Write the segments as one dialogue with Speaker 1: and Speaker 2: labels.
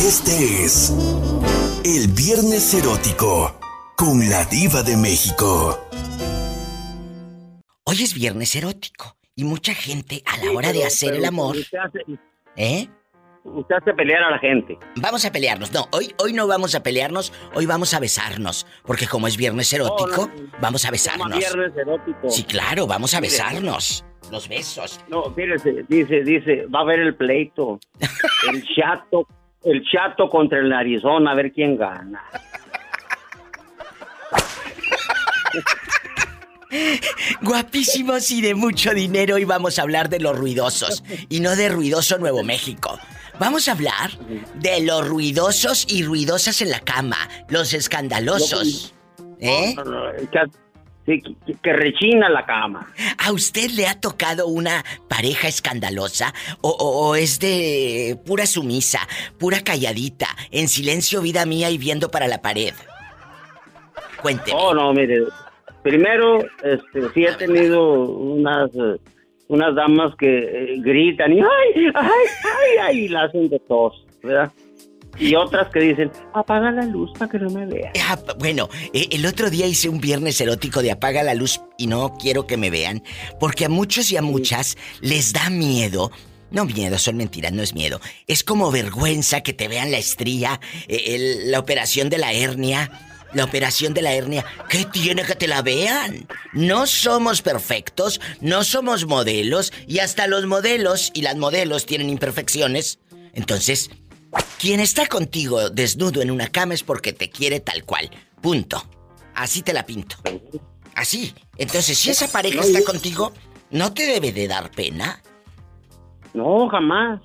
Speaker 1: Este es el Viernes Erótico con la Diva de México.
Speaker 2: Hoy es Viernes Erótico y mucha gente a la hora de hacer el amor. ¿Eh?
Speaker 3: Usted hace pelear a la gente.
Speaker 2: Vamos a pelearnos. No, hoy, hoy no vamos a pelearnos, hoy vamos a besarnos. Porque como es viernes erótico, vamos a besarnos.
Speaker 3: viernes erótico.
Speaker 2: Sí, claro, vamos a besarnos. Los besos.
Speaker 3: No, fíjese, dice, dice, va a haber el pleito. El chato, el chato contra el narizón, a ver quién gana.
Speaker 2: Guapísimos y de mucho dinero y vamos a hablar de los ruidosos y no de ruidoso Nuevo México. Vamos a hablar de los ruidosos y ruidosas en la cama, los escandalosos. ¿Eh?
Speaker 3: Que, que, rechina la cama.
Speaker 2: ¿A usted le ha tocado una pareja escandalosa? ¿O, es de pura sumisa, pura calladita, en silencio vida mía y viendo para la pared? Cuénteme.
Speaker 3: Oh, no, mire. Primero, este, sí he tenido unas... Eh, unas damas que eh, gritan y ay, ay, ay, ay, y la hacen de tos, ¿verdad? Y otras que dicen, apaga la luz para que no me vean.
Speaker 2: Ah, bueno, eh, el otro día hice un viernes erótico de apaga la luz y no quiero que me vean, porque a muchos y a muchas les da miedo. No miedo, son mentiras, no es miedo. Es como vergüenza que te vean la estría, eh, la operación de la hernia la operación de la hernia, ¿qué tiene que te la vean? No somos perfectos, no somos modelos y hasta los modelos y las modelos tienen imperfecciones. Entonces, quien está contigo desnudo en una cama es porque te quiere tal cual. Punto. Así te la pinto. Así. Entonces, si esa pareja está contigo, ¿no te debe de dar pena?
Speaker 3: No, jamás.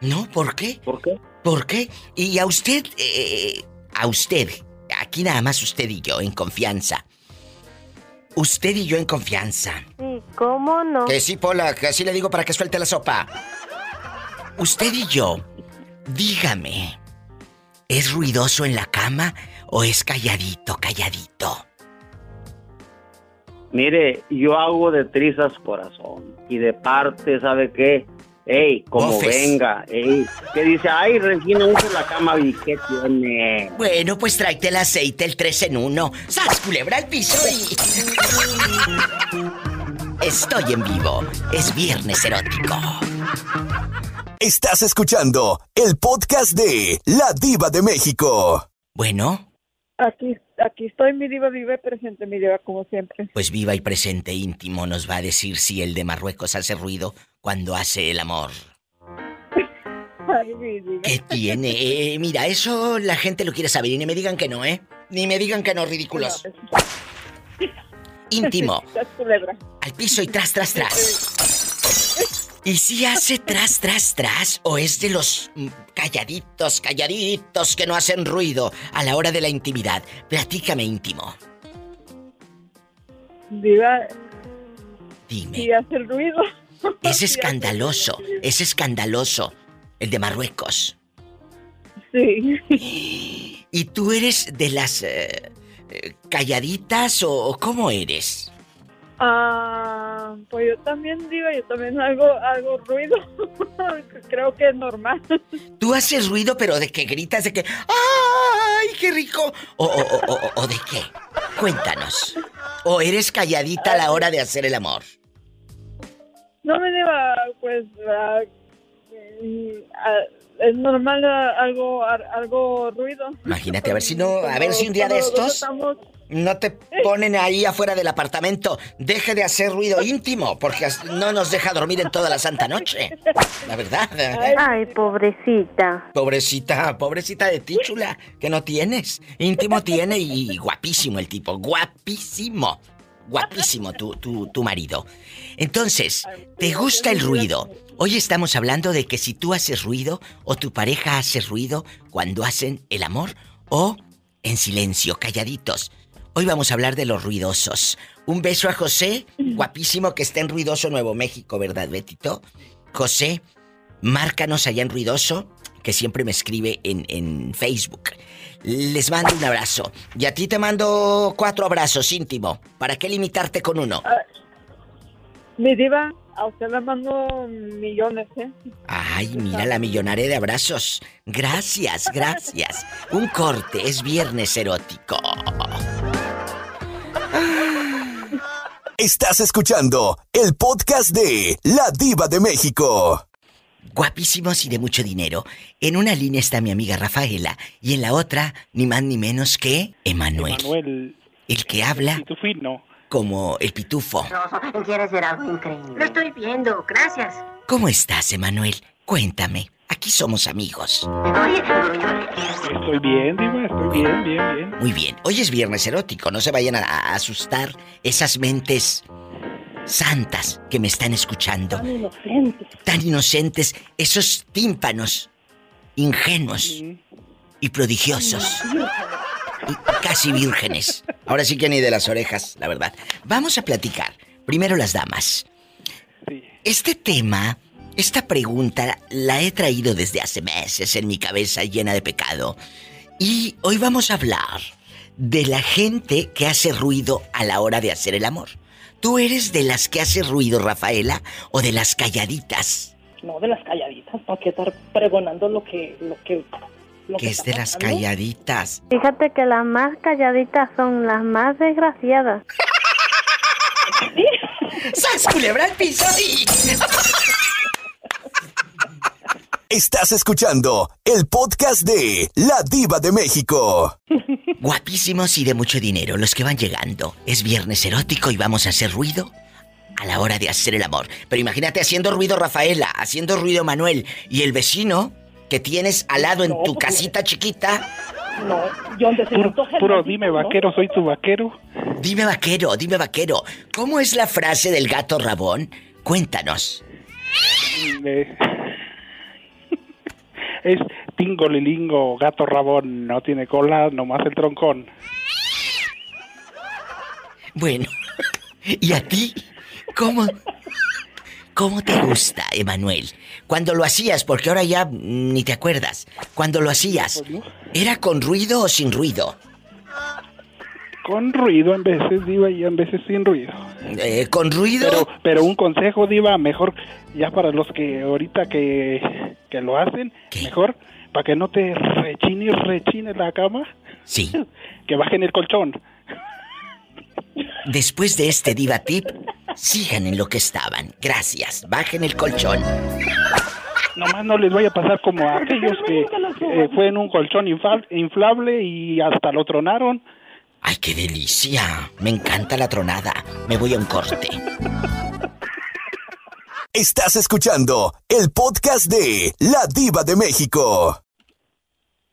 Speaker 2: ¿No? ¿Por qué?
Speaker 3: ¿Por qué?
Speaker 2: ¿Por qué? Y a usted, eh, a usted, Aquí nada más usted y yo en confianza. Usted y yo en confianza.
Speaker 4: Sí, ¿cómo no?
Speaker 2: Que sí, Pola, que así le digo para que suelte la sopa. Usted y yo, dígame, ¿es ruidoso en la cama o es calladito, calladito?
Speaker 3: Mire, yo hago de trizas corazón y de parte, ¿sabe qué? Ey, como venga, ey. Que dice, ay, Regina, uso la cama y ¿qué tiene?
Speaker 2: Bueno, pues tráete el aceite, el 3 en 1. ¡Sas, culebra al piso y... Estoy en vivo. Es viernes erótico.
Speaker 1: Estás escuchando el podcast de La Diva de México.
Speaker 2: Bueno.
Speaker 4: Aquí, aquí estoy, mi diva vive presente, mi diva, como siempre.
Speaker 2: Pues viva y presente íntimo nos va a decir si el de Marruecos hace ruido cuando hace el amor. ¿Qué tiene? Eh, mira, eso la gente lo quiere saber y ni me digan que no, ¿eh? Ni me digan que no, ridículos. Íntimo. Al piso y tras, tras, tras. ¿Y si hace tras, tras, tras? ¿O es de los mm, calladitos, calladitos que no hacen ruido a la hora de la intimidad? Platícame íntimo.
Speaker 4: Diga.
Speaker 2: Dime.
Speaker 4: Si hace el ruido.
Speaker 2: Es escandaloso, es escandaloso el de Marruecos.
Speaker 4: Sí.
Speaker 2: ¿Y tú eres de las eh, eh, calladitas o cómo eres?
Speaker 4: Ah, pues yo también digo, yo también hago, hago ruido. Creo que es normal.
Speaker 2: Tú haces ruido, pero de que gritas, de que ¡ay, qué rico! ¿O, o de qué? Cuéntanos. ¿O eres calladita a la hora de hacer el amor?
Speaker 4: No me deba, pues, es normal algo algo ruido.
Speaker 2: Imagínate, a ver si no, a ver si un día de estos no te ponen ahí afuera del apartamento. Deje de hacer ruido íntimo, porque no nos deja dormir en toda la santa noche. La verdad.
Speaker 4: Ay, pobrecita.
Speaker 2: Pobrecita, pobrecita de ti, chula, que no tienes. Íntimo tiene y guapísimo el tipo, guapísimo. Guapísimo tu, tu, tu marido. Entonces, ¿te gusta el ruido? Hoy estamos hablando de que si tú haces ruido o tu pareja hace ruido cuando hacen el amor o en silencio, calladitos. Hoy vamos a hablar de los ruidosos. Un beso a José, guapísimo que está en Ruidoso Nuevo México, ¿verdad, Betito? José, márcanos allá en Ruidoso, que siempre me escribe en, en Facebook. Les mando un abrazo. Y a ti te mando cuatro abrazos íntimo. ¿Para qué limitarte con uno?
Speaker 4: mi diva, A usted le mando millones, ¿eh?
Speaker 2: Ay, mira la millonaria de abrazos. Gracias, gracias. Un corte, es viernes erótico.
Speaker 1: Estás escuchando el podcast de La Diva de México.
Speaker 2: Guapísimos y de mucho dinero. En una línea está mi amiga Rafaela y en la otra, ni más ni menos que Emanuel.
Speaker 5: Manuel,
Speaker 2: El que habla
Speaker 5: pitufino.
Speaker 2: como el pitufo.
Speaker 6: Quieres ver algo increíble. Lo estoy viendo, gracias.
Speaker 2: ¿Cómo estás, Emanuel? Cuéntame. Aquí somos amigos.
Speaker 6: Oye,
Speaker 5: Estoy bien, Diva, estoy bien, bien, bien.
Speaker 2: Muy bien. Hoy es viernes erótico. No se vayan a, a asustar esas mentes santas que me están escuchando.
Speaker 4: Tan inocentes.
Speaker 2: Tan inocentes. Esos tímpanos ingenuos y prodigiosos. Y casi vírgenes. Ahora sí que ni de las orejas, la verdad. Vamos a platicar. Primero las damas.
Speaker 5: Sí.
Speaker 2: Este tema, esta pregunta la he traído desde hace meses en mi cabeza llena de pecado. Y hoy vamos a hablar de la gente que hace ruido a la hora de hacer el amor. ¿Tú eres de las que hace ruido, Rafaela, o de las calladitas?
Speaker 7: No, de las calladitas, no hay que estar pregonando lo que... Lo que lo
Speaker 2: Que es de las calladitas.
Speaker 8: Fíjate que las más calladitas son las más desgraciadas.
Speaker 2: ¡Sas, culebra al piso! sí!
Speaker 1: Estás escuchando el podcast de La Diva de México.
Speaker 2: Guapísimos y de mucho dinero, los que van llegando. Es viernes erótico y vamos a hacer ruido a la hora de hacer el amor. Pero imagínate haciendo ruido Rafaela, haciendo ruido Manuel y el vecino que tienes al lado en
Speaker 7: No,
Speaker 2: tu
Speaker 7: pues,
Speaker 2: casita chiquita.
Speaker 7: No, yo donde se
Speaker 5: Puro, puro dime
Speaker 7: ¿no?
Speaker 5: vaquero, soy tu vaquero.
Speaker 2: Dime vaquero, dime vaquero. ¿Cómo es la frase del gato rabón? Cuéntanos.
Speaker 5: Eh, es tingolilingo, gato rabón, no tiene cola, nomás el troncón.
Speaker 2: Bueno, ¿y a ti? ¿Cómo? ¿Cómo te gusta, Emanuel? Cuando lo hacías, porque ahora ya ni te acuerdas. Cuando lo hacías, ¿era con ruido o sin ruido?
Speaker 5: Con ruido en veces, diva, y en veces sin ruido.
Speaker 2: Eh, ¿Con ruido?
Speaker 5: Pero, pero un consejo, diva, mejor ya para los que ahorita que, que lo hacen,
Speaker 2: ¿Qué?
Speaker 5: mejor para que no te rechine y rechine la cama,
Speaker 2: Sí.
Speaker 5: que bajen el colchón.
Speaker 2: Después de este diva tip, sigan en lo que estaban. Gracias. Bajen el colchón.
Speaker 5: Nomás no les vaya a pasar como a aquellos que eh, fue en un colchón inflable y hasta lo tronaron.
Speaker 2: ¡Ay, qué delicia! Me encanta la tronada. Me voy a un corte.
Speaker 1: Estás escuchando el podcast de La Diva de México.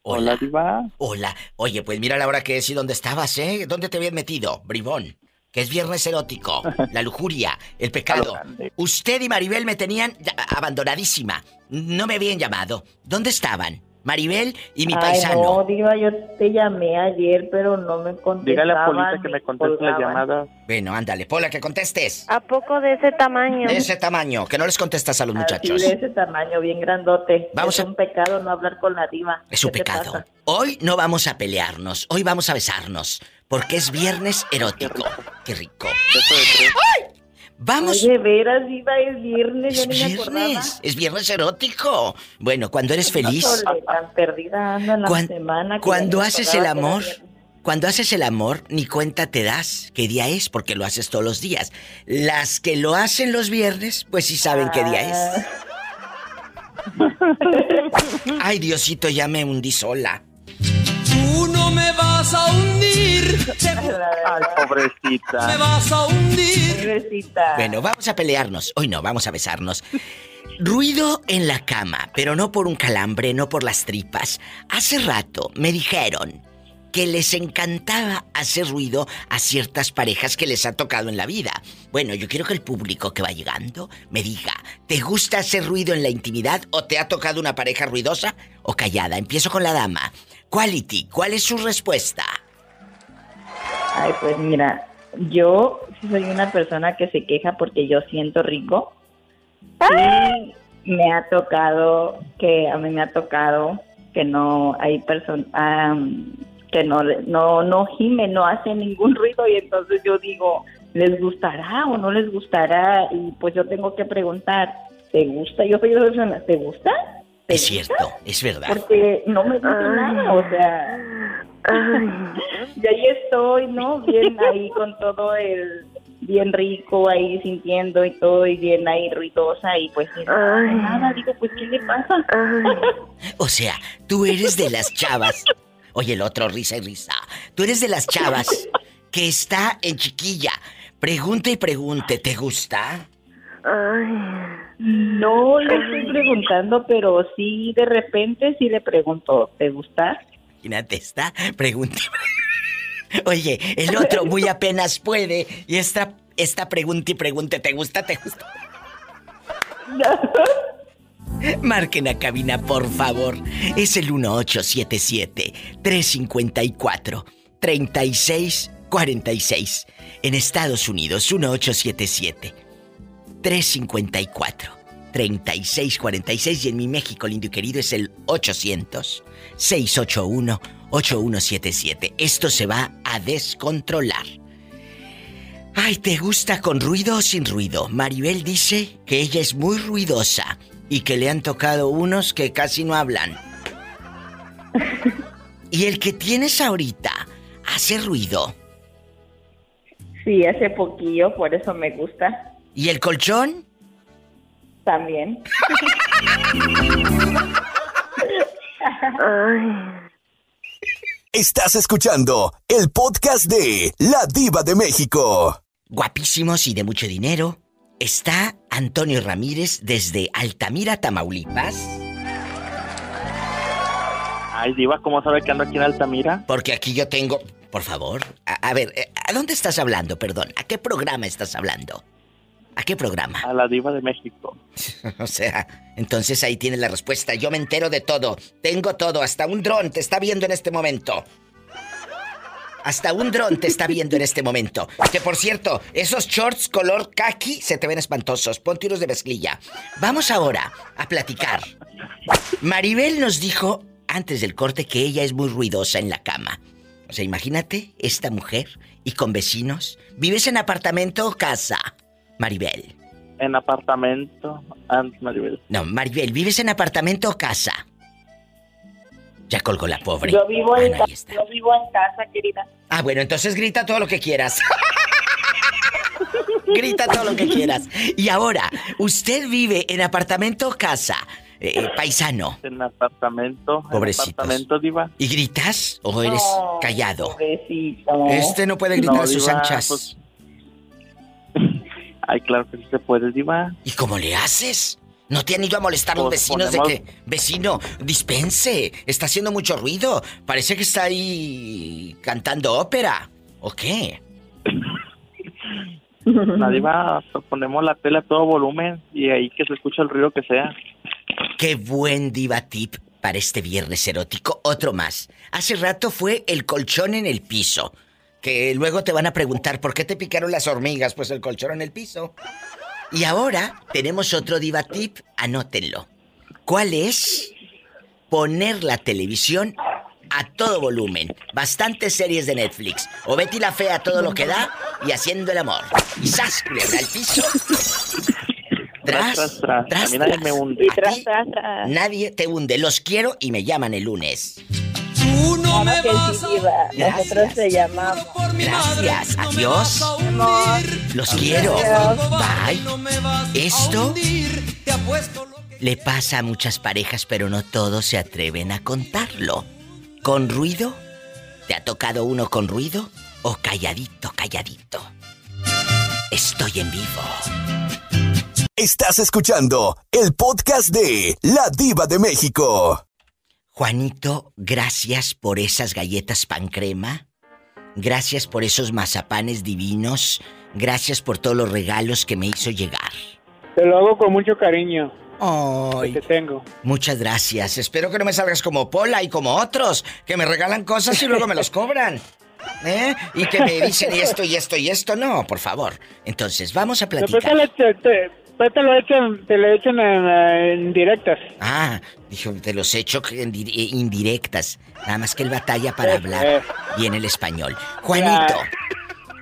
Speaker 2: Hola.
Speaker 5: diva.
Speaker 2: Hola. Oye, pues mira la hora que es y dónde estabas, ¿eh? ¿Dónde te habías metido, bribón? Que es viernes erótico. La lujuria, el pecado. Usted y Maribel me tenían abandonadísima. No me habían llamado. ¿Dónde estaban? Maribel y mi
Speaker 9: Ay,
Speaker 2: paisano.
Speaker 9: no, Diva, yo te llamé ayer, pero no me contestaban.
Speaker 5: Dígale a Polita que me conteste la
Speaker 9: colgaban.
Speaker 5: llamada.
Speaker 2: Bueno, ándale, Pola, que contestes.
Speaker 8: ¿A poco de ese tamaño?
Speaker 2: De ese tamaño, que no les contestas a los muchachos.
Speaker 9: De ese tamaño, bien grandote.
Speaker 2: Vamos
Speaker 9: es
Speaker 2: a-
Speaker 9: un pecado no hablar con la diva.
Speaker 2: Es un
Speaker 9: ¿Qué
Speaker 2: pecado. Hoy no vamos a pelearnos, hoy vamos a besarnos, porque es viernes erótico. Qué rico. ¡Ay! Vamos.
Speaker 9: Ay, de veras, diva, es viernes,
Speaker 2: Es
Speaker 9: yo ni me acordaba.
Speaker 2: viernes, es viernes erótico. Bueno, cuando eres feliz,
Speaker 9: tan perdida ando en la
Speaker 2: cuan-
Speaker 9: semana.
Speaker 2: cuando haces el amor, cuando haces el amor, ni cuenta te das qué día es, porque lo haces todos los días. Las que lo hacen los viernes, pues sí saben qué día es. Ay, Diosito, ya me hundí sola.
Speaker 10: Tú no me vas a hundir,
Speaker 5: Ay, pobrecita.
Speaker 10: me vas a hundir.
Speaker 9: Bebecita.
Speaker 2: Bueno, vamos a pelearnos. Hoy no, vamos a besarnos. Ruido en la cama, pero no por un calambre, no por las tripas. Hace rato me dijeron que les encantaba hacer ruido a ciertas parejas que les ha tocado en la vida. Bueno, yo quiero que el público que va llegando me diga, ¿te gusta hacer ruido en la intimidad o te ha tocado una pareja ruidosa o callada? Empiezo con la dama. Quality, ¿cuál es su respuesta?
Speaker 9: Ay, pues mira, yo soy una persona que se queja porque yo siento rico. Y me ha tocado que a mí me ha tocado que no hay personas que no no no gime, no hace ningún ruido y entonces yo digo, les gustará o no les gustará y pues yo tengo que preguntar, ¿te gusta? Yo soy de esas personas, ¿te gusta? ¿Te
Speaker 2: Es cierto, es verdad.
Speaker 9: Porque no me dice nada, o sea, y ahí estoy, ¿no? Bien ahí con todo el, bien rico ahí sintiendo y todo, y bien ahí ruidosa, y pues y nada, digo, pues, ¿qué le pasa?
Speaker 2: O sea, tú eres de las chavas. Oye, el otro, risa y risa. Tú eres de las chavas que está en chiquilla. Pregunta y pregunte, ¿te gusta?
Speaker 9: No le estoy preguntando, pero sí, de repente sí le pregunto, ¿te gusta?
Speaker 2: Imagínate, está, pregunta. Oye, el otro muy apenas puede. Y esta, esta pregunta y pregunte, ¿te gusta? ¿Te gusta? Marquen a cabina, por favor. Es el 1877-354-3646. En Estados Unidos, 1877-354-3646. Y en mi México, lindo y querido, es el 800-681-8177. Esto se va a descontrolar. Ay, ¿te gusta con ruido o sin ruido? Maribel dice que ella es muy ruidosa y que le han tocado unos que casi no hablan. y el que tienes ahorita hace ruido.
Speaker 9: Sí, hace poquillo, por eso me gusta.
Speaker 2: ¿Y el colchón?
Speaker 9: También.
Speaker 1: Estás escuchando el podcast de La Diva de México.
Speaker 2: Guapísimos y de mucho dinero. Está Antonio Ramírez desde Altamira, Tamaulipas.
Speaker 11: Ay, Diva, ¿cómo sabe que ando aquí en Altamira?
Speaker 2: Porque aquí yo tengo... Por favor, a, a ver, eh, ¿a dónde estás hablando? Perdón, ¿a qué programa estás hablando? ¿A qué programa?
Speaker 11: A la Diva de México.
Speaker 2: o sea, entonces ahí tienes la respuesta. Yo me entero de todo. Tengo todo. Hasta un dron te está viendo en este momento. Hasta un dron te está viendo en este momento. Que por cierto, esos shorts color khaki se te ven espantosos. Ponte unos de mezclilla. Vamos ahora a platicar. Maribel nos dijo antes del corte que ella es muy ruidosa en la cama. O sea, imagínate esta mujer y con vecinos. ¿Vives en apartamento o casa? Maribel.
Speaker 11: En apartamento, antes Maribel.
Speaker 2: No, Maribel, ¿vives en apartamento o casa? Ya colgó la pobre.
Speaker 9: Yo vivo, en,
Speaker 2: Ana, ahí
Speaker 9: ca-
Speaker 2: está.
Speaker 9: yo vivo en casa, querida.
Speaker 2: Ah, bueno, entonces grita todo lo que quieras. grita todo lo que quieras. Y ahora, ¿usted vive en apartamento o casa? Eh, eh, paisano.
Speaker 11: En apartamento. en
Speaker 2: Pobrecitos.
Speaker 11: apartamento, Diva.
Speaker 2: ¿Y gritas o eres
Speaker 9: No,
Speaker 2: callado?
Speaker 9: Pobrecito.
Speaker 2: Este no puede gritar
Speaker 11: No,
Speaker 2: a sus
Speaker 11: diva,
Speaker 2: anchas.
Speaker 11: pues- Ay, claro que sí se puede, Diva.
Speaker 2: ¿Y cómo le haces? ¿No te han ido a molestar los
Speaker 11: Pues
Speaker 2: vecinos
Speaker 11: ponemos-
Speaker 2: de que, vecino, dispense, está haciendo mucho ruido? Parece que está ahí cantando ópera. ¿O qué?
Speaker 11: La Diva, ponemos la tele a todo volumen y ahí que se escucha el ruido que sea.
Speaker 2: Qué buen diva tip para este viernes erótico. Otro más. Hace rato fue el colchón en el piso. Que luego te van a preguntar por qué te picaron las hormigas, pues el colchón en el piso. Y ahora tenemos otro diva tip, anótenlo. ¿Cuál es? Poner la televisión a todo volumen. Bastantes series de Netflix. O Betty la Fea a todo lo que da y haciendo el amor. Y ¡zas! Culebra al piso. Tras,
Speaker 11: Tras, tras,
Speaker 2: tras,
Speaker 11: A mí nadie
Speaker 2: tras.
Speaker 11: me hunde.
Speaker 2: A ti Nadie te hunde. Los quiero y me llaman el lunes.
Speaker 10: Tú no me
Speaker 9: que
Speaker 10: vas
Speaker 9: sí,
Speaker 10: a.
Speaker 9: Nosotros te llamamos.
Speaker 10: por mi
Speaker 2: Gracias. Adiós. Los quiero. Bye. Esto le pasa a muchas parejas, pero no todos se atreven a contarlo. ¿Con ruido? ¿Te ha tocado uno con ruido? ¿O calladito, calladito? Estoy en vivo.
Speaker 1: Estás escuchando el podcast de La Diva de México.
Speaker 2: Juanito, gracias por esas galletas pan crema. Gracias por esos mazapanes divinos. Gracias por todos los regalos que me hizo llegar.
Speaker 5: Te lo hago con mucho cariño.
Speaker 2: Ay.
Speaker 5: Que te tengo.
Speaker 2: Muchas gracias. Espero que no me salgas como Pola y como otros, que me regalan cosas y luego me los cobran. ¿Eh? Y que me dicen y esto y esto y esto. No, por favor. Entonces, vamos a platicar.
Speaker 5: te, te- después te lo echan, te lo echan en, en directas.
Speaker 2: Ah, dijo, te los echo en eh, indirectas. Nada más que él batalla para hablar bien el español. Juanito,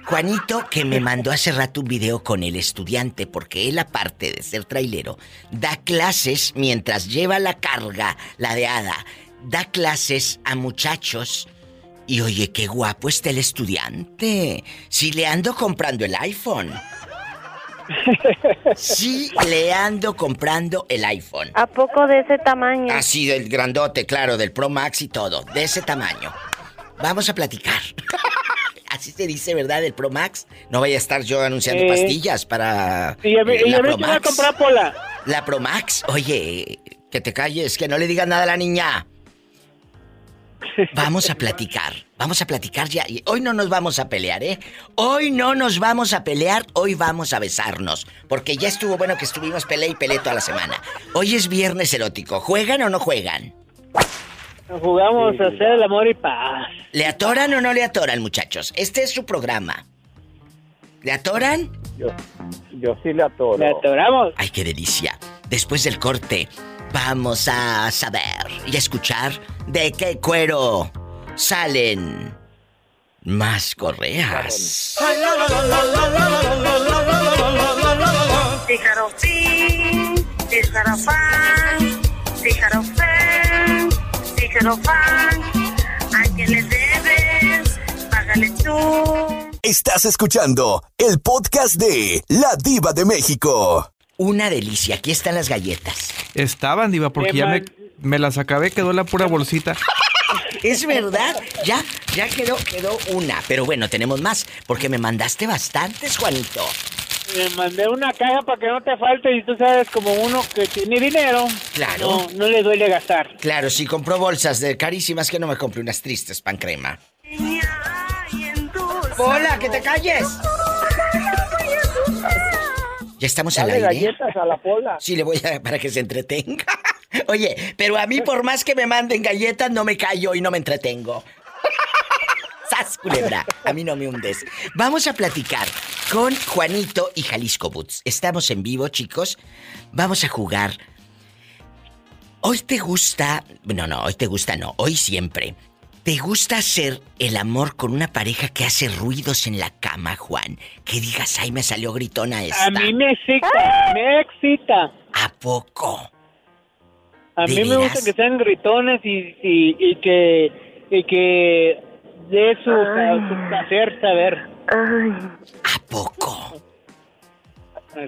Speaker 2: Juanito, que me mandó hace rato un video con el estudiante, porque él, aparte de ser trailero, da clases mientras lleva la carga, la de hada, da clases a muchachos. Y oye, qué guapo está el estudiante. Si le ando comprando el iPhone. Sí, le ando comprando el iPhone.
Speaker 8: ¿A poco de ese tamaño?
Speaker 2: Así del grandote, claro, del Pro Max y todo, de ese tamaño. Vamos a platicar. Así se dice, ¿verdad? El Pro Max. No vaya a estar yo anunciando
Speaker 12: Eh.
Speaker 2: pastillas para.
Speaker 12: Y a
Speaker 2: eh,
Speaker 12: y
Speaker 2: la
Speaker 12: a
Speaker 2: Pro
Speaker 12: va a
Speaker 2: Max.
Speaker 12: comprar Pola.
Speaker 2: La Pro Max. Oye, que te calles, que no le digas nada a la niña. Vamos a platicar, vamos a platicar ya. Y hoy no nos vamos a pelear, ¿eh? Hoy no nos vamos a pelear, hoy vamos a besarnos. Porque ya estuvo bueno que estuvimos pelea y pelea toda la semana. Hoy es viernes erótico. ¿Juegan o no juegan?
Speaker 12: Jugamos a hacer el amor y paz.
Speaker 2: ¿Le atoran o no le atoran, muchachos? Este es su programa. ¿Le atoran?
Speaker 13: Yo, yo sí le atoro.
Speaker 12: Le atoramos.
Speaker 2: Ay, qué delicia. Después del corte, vamos a saber y a escuchar de qué cuero salen más correas.
Speaker 6: Tijarofín, tijarofán, tijarofén, tijarofán. ¿A quién le debes? Págale tú.
Speaker 1: Estás escuchando el podcast de La Diva de México.
Speaker 2: Una delicia, aquí están las galletas.
Speaker 14: Estaban, Diva, porque ya me, me las acabé, quedó la pura bolsita.
Speaker 2: Es verdad, ya, ya quedó, quedó una. Pero bueno, tenemos más, porque me mandaste bastantes, Juanito.
Speaker 12: Me mandé una caja para que no te falte y tú sabes como uno que tiene dinero.
Speaker 2: Claro.
Speaker 12: No, no le duele gastar.
Speaker 2: Claro, si compró bolsas de carísimas, que no me compre unas tristes pan crema. ¡Hola, que te calles! Ya estamos al
Speaker 13: Dale
Speaker 2: aire.
Speaker 13: galletas a la pola.
Speaker 2: Sí, le voy a para que se entretenga. Oye, pero a mí por más que me manden galletas no me callo y no me entretengo. ¡Sas, culebra! A mí no me hundes. Vamos a platicar con Juanito y Jalisco Boots. Estamos en vivo, chicos. Vamos a jugar. Hoy te gusta... No, no, hoy te gusta no. Hoy siempre. ¿Te gusta hacer el amor con una pareja que hace ruidos en la cama, Juan? Que digas, ay, me salió gritona esta.
Speaker 12: A mí me excita, me excita.
Speaker 2: ¿A poco?
Speaker 12: A
Speaker 2: ¿De
Speaker 12: mí me gusta que sean gritones y, y, y que y que de su, su placer saber.
Speaker 2: ¿A poco?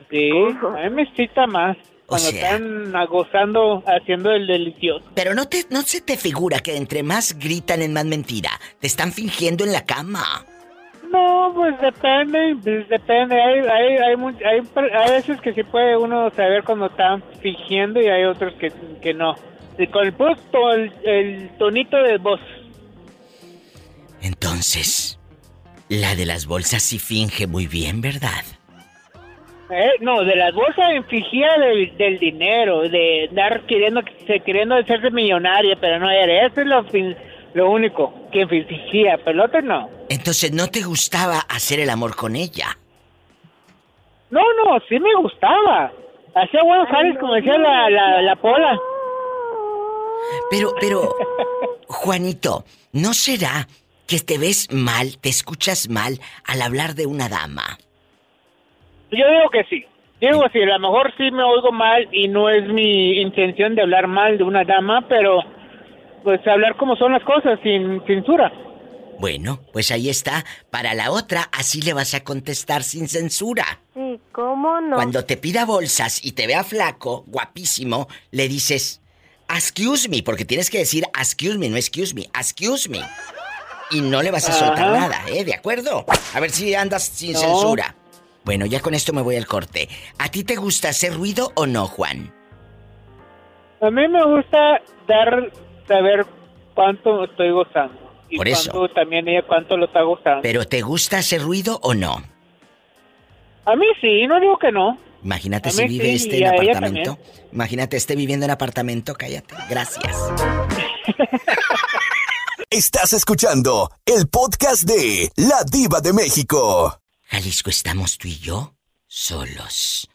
Speaker 12: Sí, a mí me excita más.
Speaker 2: O
Speaker 12: Cuando
Speaker 2: sea-
Speaker 12: están gozando, haciendo el delicioso.
Speaker 2: Pero no te, no se te figura que entre más gritan es más mentira. Te están fingiendo en la cama.
Speaker 12: No, pues depende, pues depende. Hay, hay, hay, hay, hay veces que sí puede uno saber cuando están fingiendo y hay otros que, que no. Y con el, to- el, el tonito de voz.
Speaker 2: Entonces, la de las bolsas sí finge muy bien, ¿verdad?
Speaker 12: Eh, no, de las bolsas en fingía del, del dinero, de dar queriendo queriendo hacerse millonaria, pero no era. Eso es lo, fin- lo único que fingía, pero el otro no.
Speaker 2: Entonces, ¿no te gustaba hacer el amor con ella?
Speaker 12: No, no, sí me gustaba. Hacía buenos jales, como decía la, la, la pola.
Speaker 2: Pero, pero, Juanito, ¿no será que te ves mal, te escuchas mal al hablar de una dama?
Speaker 12: Yo digo que sí. Digo sí, a lo mejor sí me oigo mal y no es mi intención de hablar mal de una dama, pero pues hablar como son las cosas, sin censura.
Speaker 2: Bueno, pues ahí está. Para la otra, así le vas a contestar sin censura.
Speaker 8: Sí, ¿cómo no?
Speaker 2: Cuando te pida bolsas y te vea flaco, guapísimo, le dices, excuse me, porque tienes que decir excuse me, no excuse me, excuse me. Y no le vas a soltar
Speaker 12: Ajá.
Speaker 2: nada, ¿eh? ¿De acuerdo? A ver si andas sin
Speaker 12: No.
Speaker 2: censura. Bueno, ya con esto me voy al corte. ¿A ti te gusta hacer ruido o no, Juan?
Speaker 12: A mí me gusta dar, saber cuánto estoy gozando. Y
Speaker 2: Por eso.
Speaker 12: cuánto también ella cuánto lo está gozando.
Speaker 2: ¿Pero te gusta hacer ruido o no?
Speaker 12: A mí sí, no digo que no.
Speaker 2: Imagínate si vive
Speaker 12: sí,
Speaker 2: este en apartamento. Imagínate este viviendo en apartamento, cállate. Gracias.
Speaker 1: Estás escuchando el podcast de La Diva de México.
Speaker 2: Jalisco, estamos tú y yo solos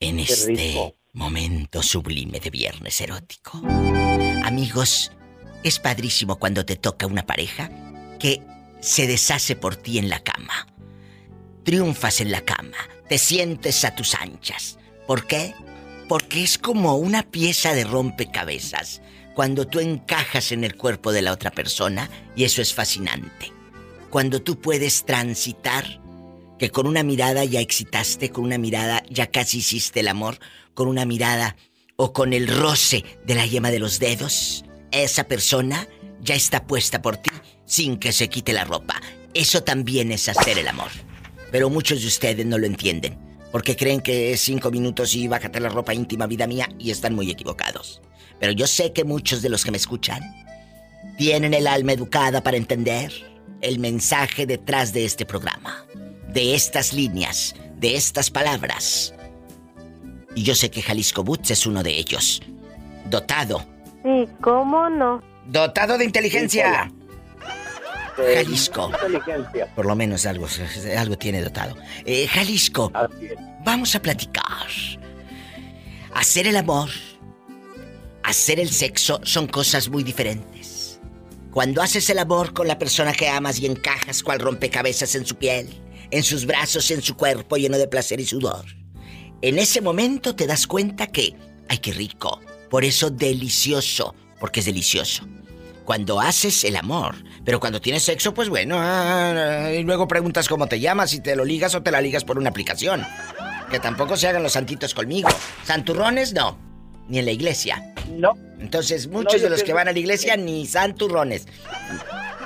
Speaker 2: en
Speaker 1: Qué
Speaker 2: este
Speaker 1: rico.
Speaker 2: momento sublime de viernes erótico. Amigos, es padrísimo cuando te toca una pareja que se deshace por ti en la cama. triunfas en la cama, te sientes a tus anchas. ¿Por qué? Porque es como una pieza de rompecabezas cuando tú encajas en el cuerpo de la otra persona y eso es fascinante. Cuando tú puedes transitar, que con una mirada ya excitaste, con una mirada ya casi hiciste el amor, con una mirada o con el roce de la yema de los dedos, esa persona ya está puesta por ti sin que se quite la ropa. Eso también es hacer el amor. Pero muchos de ustedes no lo entienden, porque creen que es cinco minutos y bájate la ropa íntima, vida mía, y están muy equivocados. Pero yo sé que muchos de los que me escuchan tienen el alma educada para entender el mensaje detrás de este programa, de estas líneas, de estas palabras. Y yo sé que Jalisco Boots es uno de ellos. Dotado.
Speaker 8: Sí, ¿cómo no?
Speaker 2: Dotado de inteligencia.
Speaker 13: De
Speaker 2: Jalisco.
Speaker 13: Inteligencia.
Speaker 2: Por lo menos algo, algo tiene dotado. Eh, Jalisco, vamos a platicar. Hacer el amor, hacer el sexo son cosas muy diferentes. Cuando haces el amor con la persona que amas y encajas cual rompecabezas en su piel, en sus brazos, en su cuerpo lleno de placer y sudor. En ese momento te das cuenta que, ay, qué rico. Por eso delicioso, porque es delicioso. Cuando haces el amor, pero cuando tienes sexo, pues bueno, ah, y luego preguntas cómo te llamas, si te lo ligas o te la ligas por una aplicación. Que tampoco se hagan los santitos conmigo. Santurrones no, ni en la iglesia.
Speaker 13: No.
Speaker 2: Entonces, muchos
Speaker 13: No,
Speaker 2: de los que
Speaker 13: pienso-
Speaker 2: van a la iglesia ni santurrones.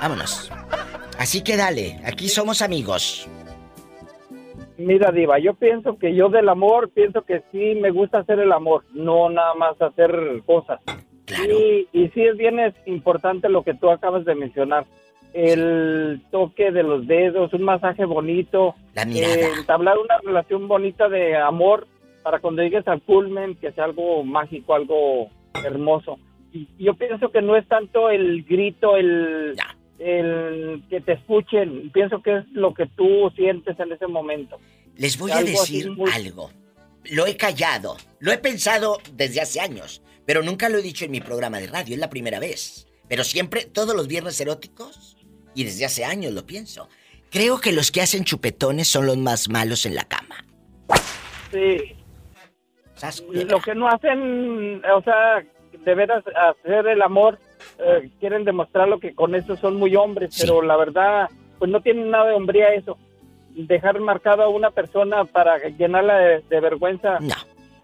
Speaker 2: Vámonos. Así que dale, aquí somos amigos.
Speaker 13: Mira, Diva, yo pienso que yo del amor, pienso que sí me gusta hacer el amor, no nada más hacer cosas. Y, y sí es bien es importante lo que tú acabas de mencionar. El toque de los dedos, un masaje bonito.
Speaker 2: La mirada.
Speaker 13: eh, entablar una relación bonita de amor para cuando llegues al culmen, que sea algo mágico, algo hermoso. Y yo pienso que no es tanto el grito, el, el que te escuchen. Pienso que es lo que tú sientes en ese momento.
Speaker 2: Les voy a
Speaker 13: Algo
Speaker 2: decir
Speaker 13: muy-
Speaker 2: algo. Lo he callado, lo he pensado desde hace años, pero nunca lo he dicho en mi programa de radio, es la primera vez. Pero siempre, todos los viernes eróticos, y desde hace años lo pienso. Creo que los que hacen chupetones son los más malos en la cama.
Speaker 13: Sí. Lo que no hacen, o sea, de veras hacer el amor, eh, quieren demostrarlo que con eso son muy hombres, pero la verdad, pues no tienen nada de hombría eso. Dejar marcado a una persona para llenarla de, de vergüenza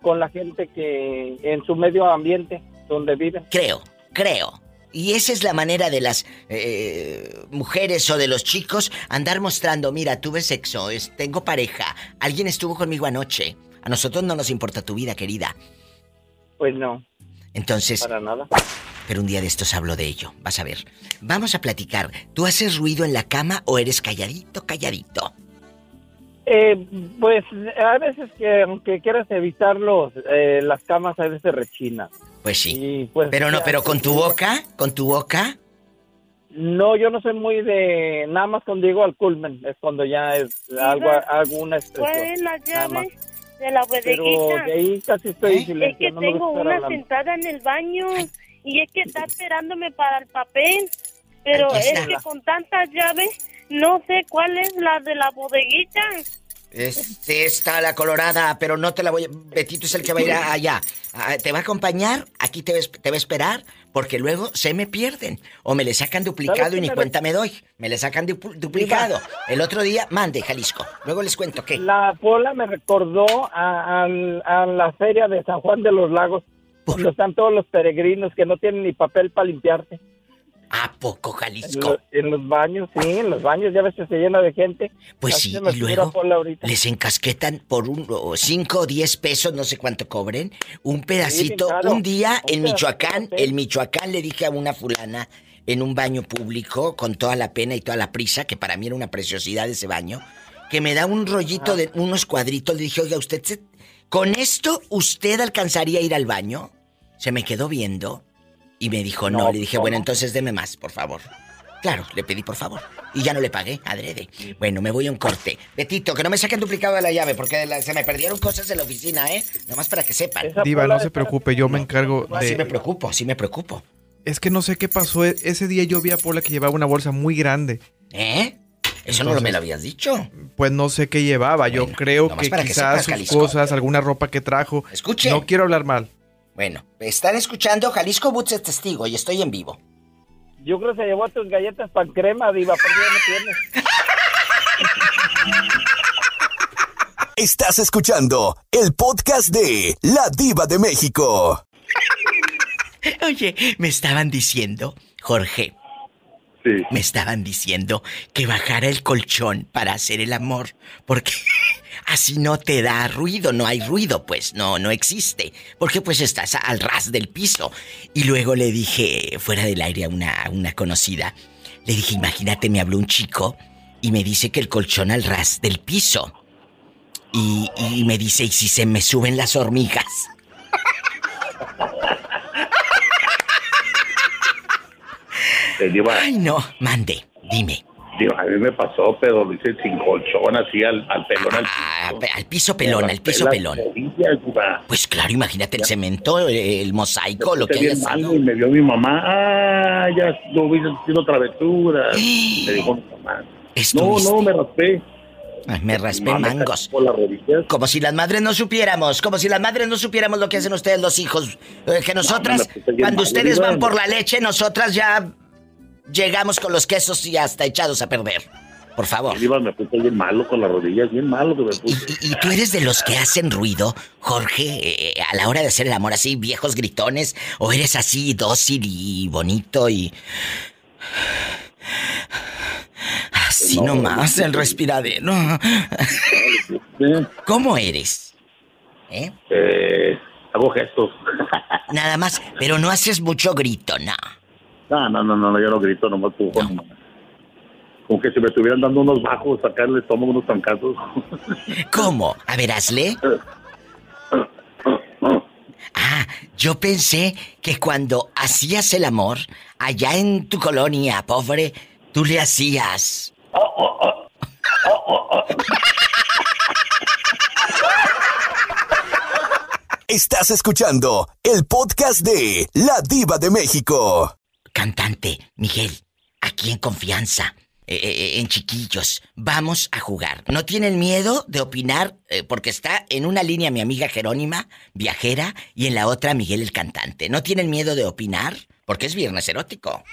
Speaker 13: con la gente que en su medio ambiente donde viven.
Speaker 2: Creo, creo. Y esa es la manera de las eh, mujeres o de los chicos andar mostrando, mira, tuve sexo, es- tengo pareja, alguien estuvo conmigo anoche. A nosotros no nos importa tu vida, querida.
Speaker 13: Pues no.
Speaker 2: Entonces...
Speaker 13: Para nada.
Speaker 2: Pero un día de estos hablo de ello, vas a ver. Vamos a platicar. ¿Tú haces ruido en la cama o eres calladito, calladito?
Speaker 13: Eh, pues a veces que aunque quieras evitarlos, eh, las camas a veces rechinan.
Speaker 2: Pues sí.
Speaker 13: Pues,
Speaker 2: Pero no, pero con tu boca, con tu boca.
Speaker 13: No, yo no soy muy de nada más cuando llego al culmen, es cuando ya es algo, hago una expresión.
Speaker 8: ¿Cuál es la
Speaker 13: nada más.
Speaker 8: llave de la
Speaker 13: Pero
Speaker 8: bodeguita?
Speaker 13: de ahí casi estoy en
Speaker 8: Es
Speaker 13: silencio,
Speaker 8: que
Speaker 13: no me
Speaker 8: tengo una
Speaker 13: hablando.
Speaker 8: sentada en el baño y es que está esperándome para el papel. Pero es que con tantas llaves no sé cuál es la de la bodeguita.
Speaker 2: Este está la colorada, pero no te la voy a... Betito es el que va a ir a- allá. ¿Te va a acompañar? Aquí te, va a esp- te va a esperar, porque luego se me pierden. O me le sacan duplicado
Speaker 13: ¿Sabes
Speaker 2: y ni
Speaker 13: me
Speaker 2: cuenta me doy. Me le sacan du- duplicado. El otro día, mande, Jalisco. Luego les cuento qué.
Speaker 13: La pola me recordó a, a la feria de San Juan de los Lagos, donde están todos los peregrinos que no tienen ni papel para limpiarse.
Speaker 2: ¿A poco,
Speaker 13: En,
Speaker 2: Jalisco?
Speaker 13: lo- en los baños, sí, en los baños ya ves que se llena de gente.
Speaker 2: Pues
Speaker 13: Así
Speaker 2: sí, y luego les encasquetan por un o cinco o diez pesos, no sé cuánto cobren, un pedacito. un día
Speaker 13: Un
Speaker 2: en Michoacán,
Speaker 13: de
Speaker 2: en Michoacán le dije a una fulana en un baño público, con toda la pena y toda la prisa, que para mí era una preciosidad ese baño, que me da un rollito de unos cuadritos. Le dije, oiga, usted, se- ¿con esto usted alcanzaría a ir al baño? Se me quedó viendo y me dijo, no.
Speaker 13: No,
Speaker 2: Le dije, bueno, entonces deme más, por favor. Claro, le pedí por favor. Y ya no le pagué, adrede. Bueno, me voy a un corte. Betito, que no me saquen duplicado de la llave, porque la- se me perdieron cosas en la oficina, ¿eh? Nomás para que sepan.
Speaker 14: Diva, no se preocupe, yo me encargo
Speaker 2: No, sí me
Speaker 14: de...
Speaker 2: preocupo, sí me preocupo.
Speaker 14: Es que no sé qué pasó. e- Ese día yo vi a Paula que llevaba una bolsa muy grande.
Speaker 2: ¿Eh? Eso no lo me lo habías dicho.
Speaker 14: Pues no sé qué llevaba. Yo creo que quizás sus cosas, alguna ropa que trajo.
Speaker 2: Escuche.
Speaker 14: No quiero hablar mal.
Speaker 2: Bueno, están escuchando Jalisco Boots es testigo y estoy en vivo.
Speaker 13: Yo creo que se llevó tus galletas para crema, diva, porque ya no tienes.
Speaker 1: Estás escuchando el podcast de La Diva de México.
Speaker 2: Oye, me estaban diciendo, Jorge. Me estaban diciendo que bajara el colchón para hacer el amor, porque así no te da ruido, no hay ruido, pues no, no existe, porque pues estás al ras del piso. Y luego le dije, fuera del aire a una, una conocida, le dije, imagínate, me habló un chico y me dice que el colchón al ras del piso. Y, y me dice, ¿y si se me suben las hormigas?
Speaker 15: Diva,
Speaker 2: Ay, no, mande, dime.
Speaker 15: A mí me pasó, pero dice sin colchón, así al, al pelón al piso.
Speaker 2: Al piso pelón, al piso pelón.
Speaker 15: rodillas.
Speaker 2: Pues claro, imagínate el cemento, el mosaico, lo que haya sido.
Speaker 15: y me vio mi mamá, ah, ya no hubiese haciendo travesuras. me dijo mi mamá. No, no, me raspé.
Speaker 2: Ay, me raspé mangos.
Speaker 15: las.
Speaker 2: Como si las madres no supiéramos, como si las madres no supiéramos lo que hacen ustedes los hijos. Eh, que nosotras, cuando ustedes van por la leche, nosotras ya llegamos con los quesos y hasta echados a perder. Por favor.
Speaker 15: Me puse bien malo con las rodillas, bien malo que me puse.
Speaker 2: ¿Y tú eres de los que hacen ruido, Jorge, eh, a la hora de hacer el amor así, viejos gritones? ¿O eres así dócil y bonito y... Así
Speaker 15: No,
Speaker 2: nomás,
Speaker 15: no,
Speaker 2: el respiradero. ¿Cómo eres? ¿Eh?
Speaker 15: Eh, hago gestos.
Speaker 2: Nada más, pero no haces mucho grito, no.
Speaker 15: No, no, no, no, yo no grito, nomás tú como, como que si me estuvieran dando unos bajos, sacarle el estómago unos trancazos.
Speaker 2: ¿Cómo? A ver, hazle. Ah, yo pensé que cuando hacías el amor, allá en tu colonia, pobre, tú le hacías.
Speaker 1: Estás escuchando el podcast de La Diva de México.
Speaker 2: Cantante, Miguel, aquí en confianza, eh, eh, en chiquillos, vamos a jugar. ¿No tienen miedo de opinar? Eh, porque está en una línea mi amiga Jerónima, viajera, y en la otra Miguel el cantante. ¿No tienen miedo de opinar? Porque es viernes erótico.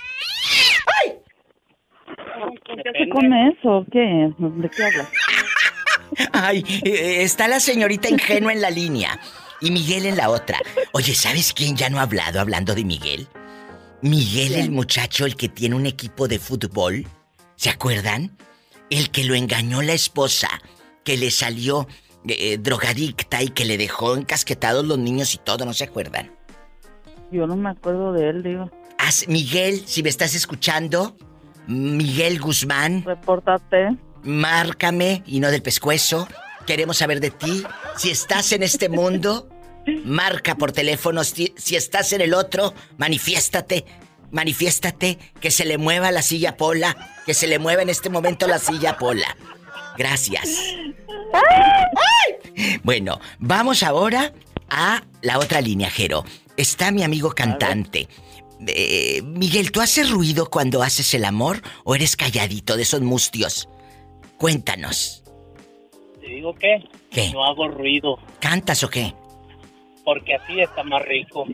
Speaker 16: ¿Qué hace con eso? ¿Qué? ¿De qué hablas?
Speaker 2: Ay, eh, está la señorita ingenua en la línea y Miguel en la otra. Oye, ¿sabes quién ya no ha hablado hablando de Miguel? Miguel, el muchacho, el que tiene un equipo de fútbol. ¿Se acuerdan? El que lo engañó la esposa, que le salió eh, drogadicta y que le dejó encasquetados los niños y todo, ¿no se acuerdan?
Speaker 16: Yo no me acuerdo de él, digo.
Speaker 2: Haz- Miguel, si me estás escuchando, Miguel Guzmán.
Speaker 16: Repórtate.
Speaker 2: Márcame y no del pescuezo. Queremos saber de ti. Si estás en este mundo, marca por teléfono. Si, si estás en el otro, manifiéstate. Manifiéstate. Que se le mueva la silla Pola. Que se le mueva en este momento la silla Pola. Gracias. Bueno, vamos ahora a la otra línea, Jero. Está mi amigo cantante. Eh, Miguel, ¿tú haces ruido cuando haces el amor o eres calladito de esos mustios? Cuéntanos.
Speaker 17: ¿Te digo qué?
Speaker 2: ¿Qué?
Speaker 17: No hago ruido,
Speaker 2: ¿Cantas o qué?
Speaker 17: Porque así está más rico.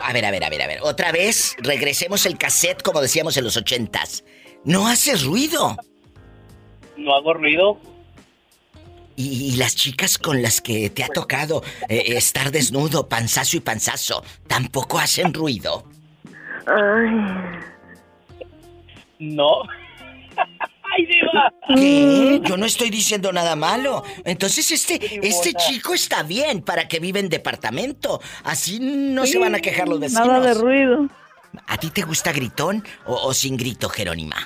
Speaker 2: A ver, a ver, a ver, a ver. Otra vez, regresemos el cassette como decíamos en los ochentas. No haces ruido.
Speaker 17: No hago ruido.
Speaker 2: Y, y las chicas con las que te ha tocado eh, estar desnudo, panzazo y panzazo, tampoco hacen ruido.
Speaker 17: No. ¡Ay, diva!
Speaker 2: ¿Qué? Yo no estoy diciendo nada malo. Entonces este, este chico está bien para que vive en departamento. Así no se van a quejar los vecinos.
Speaker 16: Nada de ruido.
Speaker 2: ¿A ti te gusta gritón o, o sin grito, Jerónima?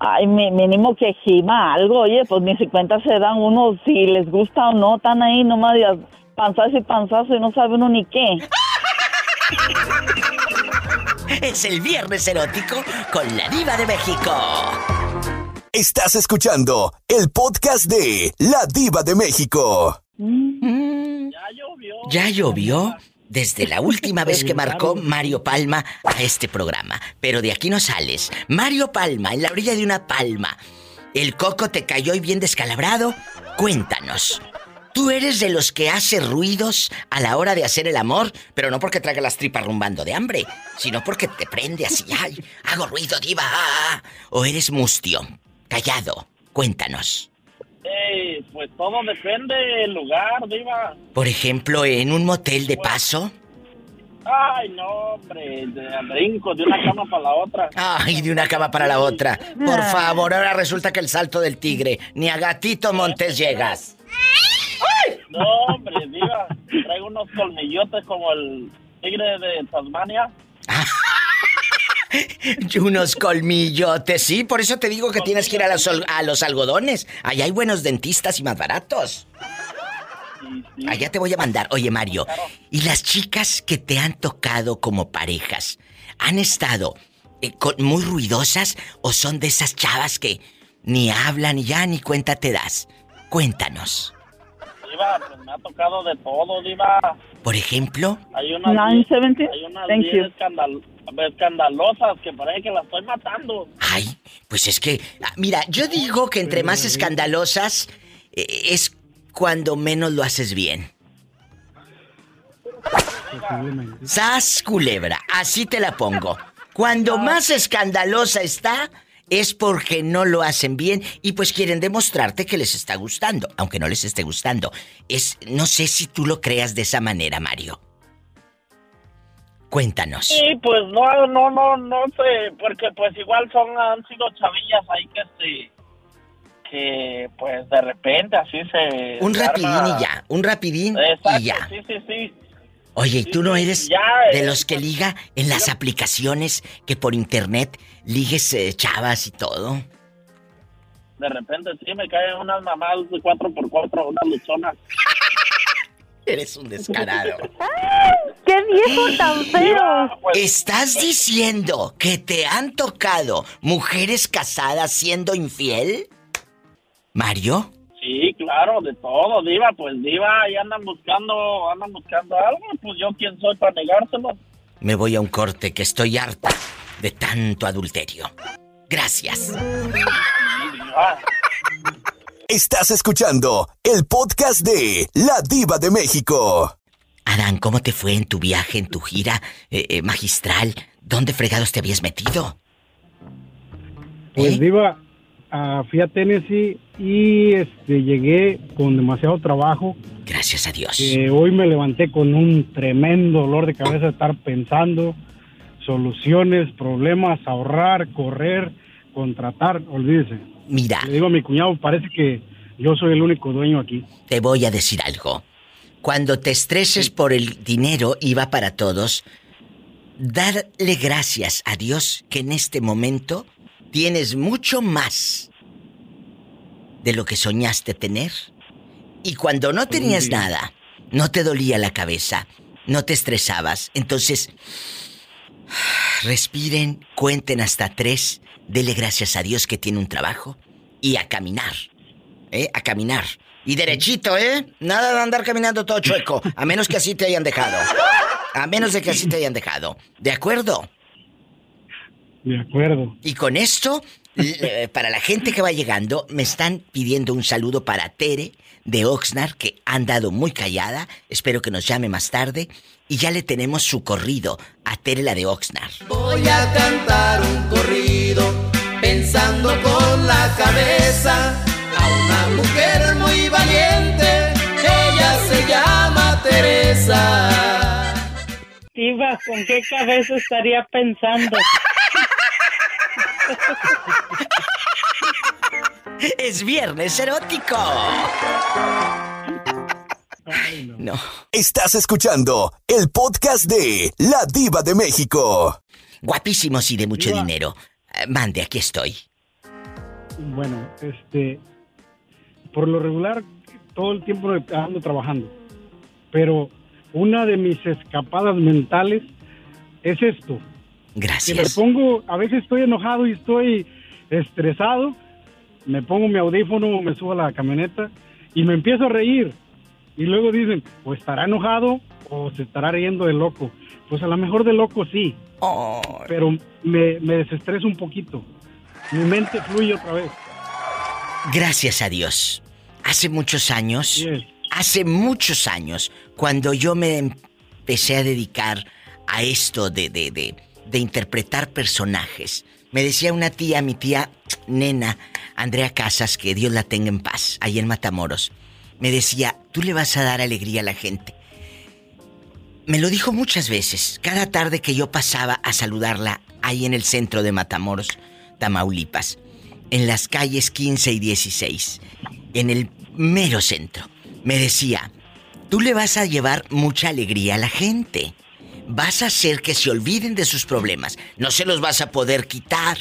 Speaker 16: Ay, mínimo que gima algo. Oye, pues ni si cuenta se dan uno si les gusta o no. Están ahí nomás de panzazo y panzazo y no sabe uno ni qué.
Speaker 2: Es el viernes erótico con la diva de México.
Speaker 1: Estás escuchando el podcast de La Diva de México.
Speaker 2: Ya llovió desde la última vez que marcó Mario Palma a este programa. Pero de aquí no sales. Mario Palma, en la orilla de una palma. el coco te cayó y bien descalabrado. Cuéntanos. ¿Tú eres de los que hace ruidos a la hora de hacer el amor, pero no porque traiga las tripas rumbando de hambre, sino porque te prende así, ay, hago ruido, diva? ¿O eres mustio, callado? Cuéntanos.
Speaker 17: Eh, pues todo depende del lugar, diva.
Speaker 2: Por ejemplo, en un motel de paso.
Speaker 17: Ay, no, hombre, de brinco de una cama para la otra.
Speaker 2: Ay, de una cama para la otra. Por favor, ahora resulta que el salto del tigre, ni a gatito Montes llegas.
Speaker 17: No, hombre, diva, traigo unos colmillotes como el tigre de Tasmania.
Speaker 2: Y unos colmillotes, sí, por eso te digo que tienes que ir a los, ol- a los algodones. Allá hay buenos dentistas y más baratos. Allá te voy a mandar. Oye, Mario, ¿y las chicas que te han tocado como parejas han estado eh, con- muy ruidosas o son de esas chavas que ni hablan y ya ni cuenta te das? Cuéntanos.
Speaker 17: Diva, pues me ha tocado de todo, diva.
Speaker 2: Por ejemplo,
Speaker 17: Hay unas,
Speaker 16: Nine
Speaker 17: bien-
Speaker 16: seventy.
Speaker 17: hay unas
Speaker 16: Thank
Speaker 17: bien
Speaker 16: you.
Speaker 17: escandal- escandalosas que parece que las estoy matando.
Speaker 2: Ay, pues es que, ah, mira, yo digo que entre más escandalosas eh, es cuando menos lo haces bien. Sas culebra, así te la pongo. Cuando más escandalosa está, es porque no lo hacen bien y pues quieren demostrarte que les está gustando, aunque no les esté gustando. Es, no sé si tú lo creas de esa manera, Mario. Cuéntanos.
Speaker 17: Sí, pues no, no, no, no sé, porque pues igual son, han sido chavillas ahí que se, que pues de repente así se...
Speaker 2: Un rapidín
Speaker 17: arma-
Speaker 2: y ya, un rapidín
Speaker 17: Exacto,
Speaker 2: y ya.
Speaker 17: sí, sí, sí.
Speaker 2: Oye, ¿y tú no eres
Speaker 17: ya,
Speaker 2: de
Speaker 17: eh,
Speaker 2: los que liga en las aplicaciones que por internet ligues eh, chavas y todo?
Speaker 17: De repente sí me caen unas mamás de 4x4, unas luchonas.
Speaker 2: Eres un descarado.
Speaker 8: ¡Qué viejo tan feo!
Speaker 2: ¿Estás diciendo que te han tocado mujeres casadas siendo infiel? ¿Mario?
Speaker 17: Sí, claro, de todo, Diva, pues Diva, ahí andan buscando, andan buscando algo, pues yo quién soy para negárselo.
Speaker 2: Me voy a un corte que estoy harta de tanto adulterio. Gracias.
Speaker 1: Estás escuchando el podcast de La Diva de México.
Speaker 2: Adán, ¿cómo te fue en tu viaje, en tu gira eh, eh, magistral? ¿Dónde fregados te habías metido?
Speaker 18: Pues Diva, ah, fui a Tennessee y este, llegué con demasiado trabajo.
Speaker 2: Gracias a Dios.
Speaker 18: Que hoy me levanté con un tremendo dolor de cabeza de estar pensando soluciones, problemas, ahorrar, correr, contratar, olvídese.
Speaker 2: Mira.
Speaker 18: Le digo a mi cuñado, parece que yo soy el único dueño aquí.
Speaker 2: Te voy a decir algo. Cuando te estreses por el dinero y va para todos, darle gracias a Dios que en este momento tienes mucho más de lo que soñaste tener. Y cuando no tenías nada, no te dolía la cabeza, no te estresabas. Entonces, respiren, cuenten hasta tres, dele gracias a Dios que tiene un trabajo y a caminar. ¿Eh? A caminar. Y derechito, ¿eh? Nada de andar caminando todo chueco, a menos que así te hayan dejado. A menos de que así te hayan dejado. ¿De acuerdo?
Speaker 18: De acuerdo.
Speaker 2: Y con esto, l- para la gente que va llegando, me están pidiendo un saludo para Tere de Oxnard, que han dado muy callada. Espero que nos llame más tarde. Y ya le tenemos su corrido a Tere la de Oxnard.
Speaker 10: Voy a cantar un corrido pensando con la cabeza a una mujer muy valiente. Ella se llama Teresa.
Speaker 12: Diva, ¿con qué cabeza estaría pensando?
Speaker 2: Es viernes erótico. No.
Speaker 1: Estás escuchando el podcast de La Diva de México.
Speaker 2: Guapísimos y de mucho
Speaker 18: Diva.
Speaker 2: dinero. Eh, Mande, aquí estoy.
Speaker 18: Bueno, este, por lo regular, todo el tiempo ando trabajando. Pero una de mis escapadas mentales es esto.
Speaker 2: Gracias.
Speaker 18: Que me pongo, a veces estoy enojado y estoy estresado, me pongo mi audífono, me subo a la camioneta y me empiezo a reír. Y luego dicen, o estará enojado o se estará riendo de loco. Pues a lo mejor de loco sí. Pero me, me desestreso un poquito. Mi mente fluye otra vez.
Speaker 2: Gracias a Dios. Hace muchos años, hace muchos años, cuando yo me empecé a dedicar a esto de, de, de, de interpretar personajes, me decía una tía, mi tía nena, Andrea Casas, que Dios la tenga en paz, ahí en Matamoros, me decía, tú le vas a dar alegría a la gente. Me lo dijo muchas veces, cada tarde que yo pasaba a saludarla ahí en el centro de Matamoros, Tamaulipas, en las calles 15 y 16, en el mero centro, me decía, tú le vas a llevar mucha alegría a la gente. Vas a hacer que se olviden de sus problemas. No se los vas a poder quitar,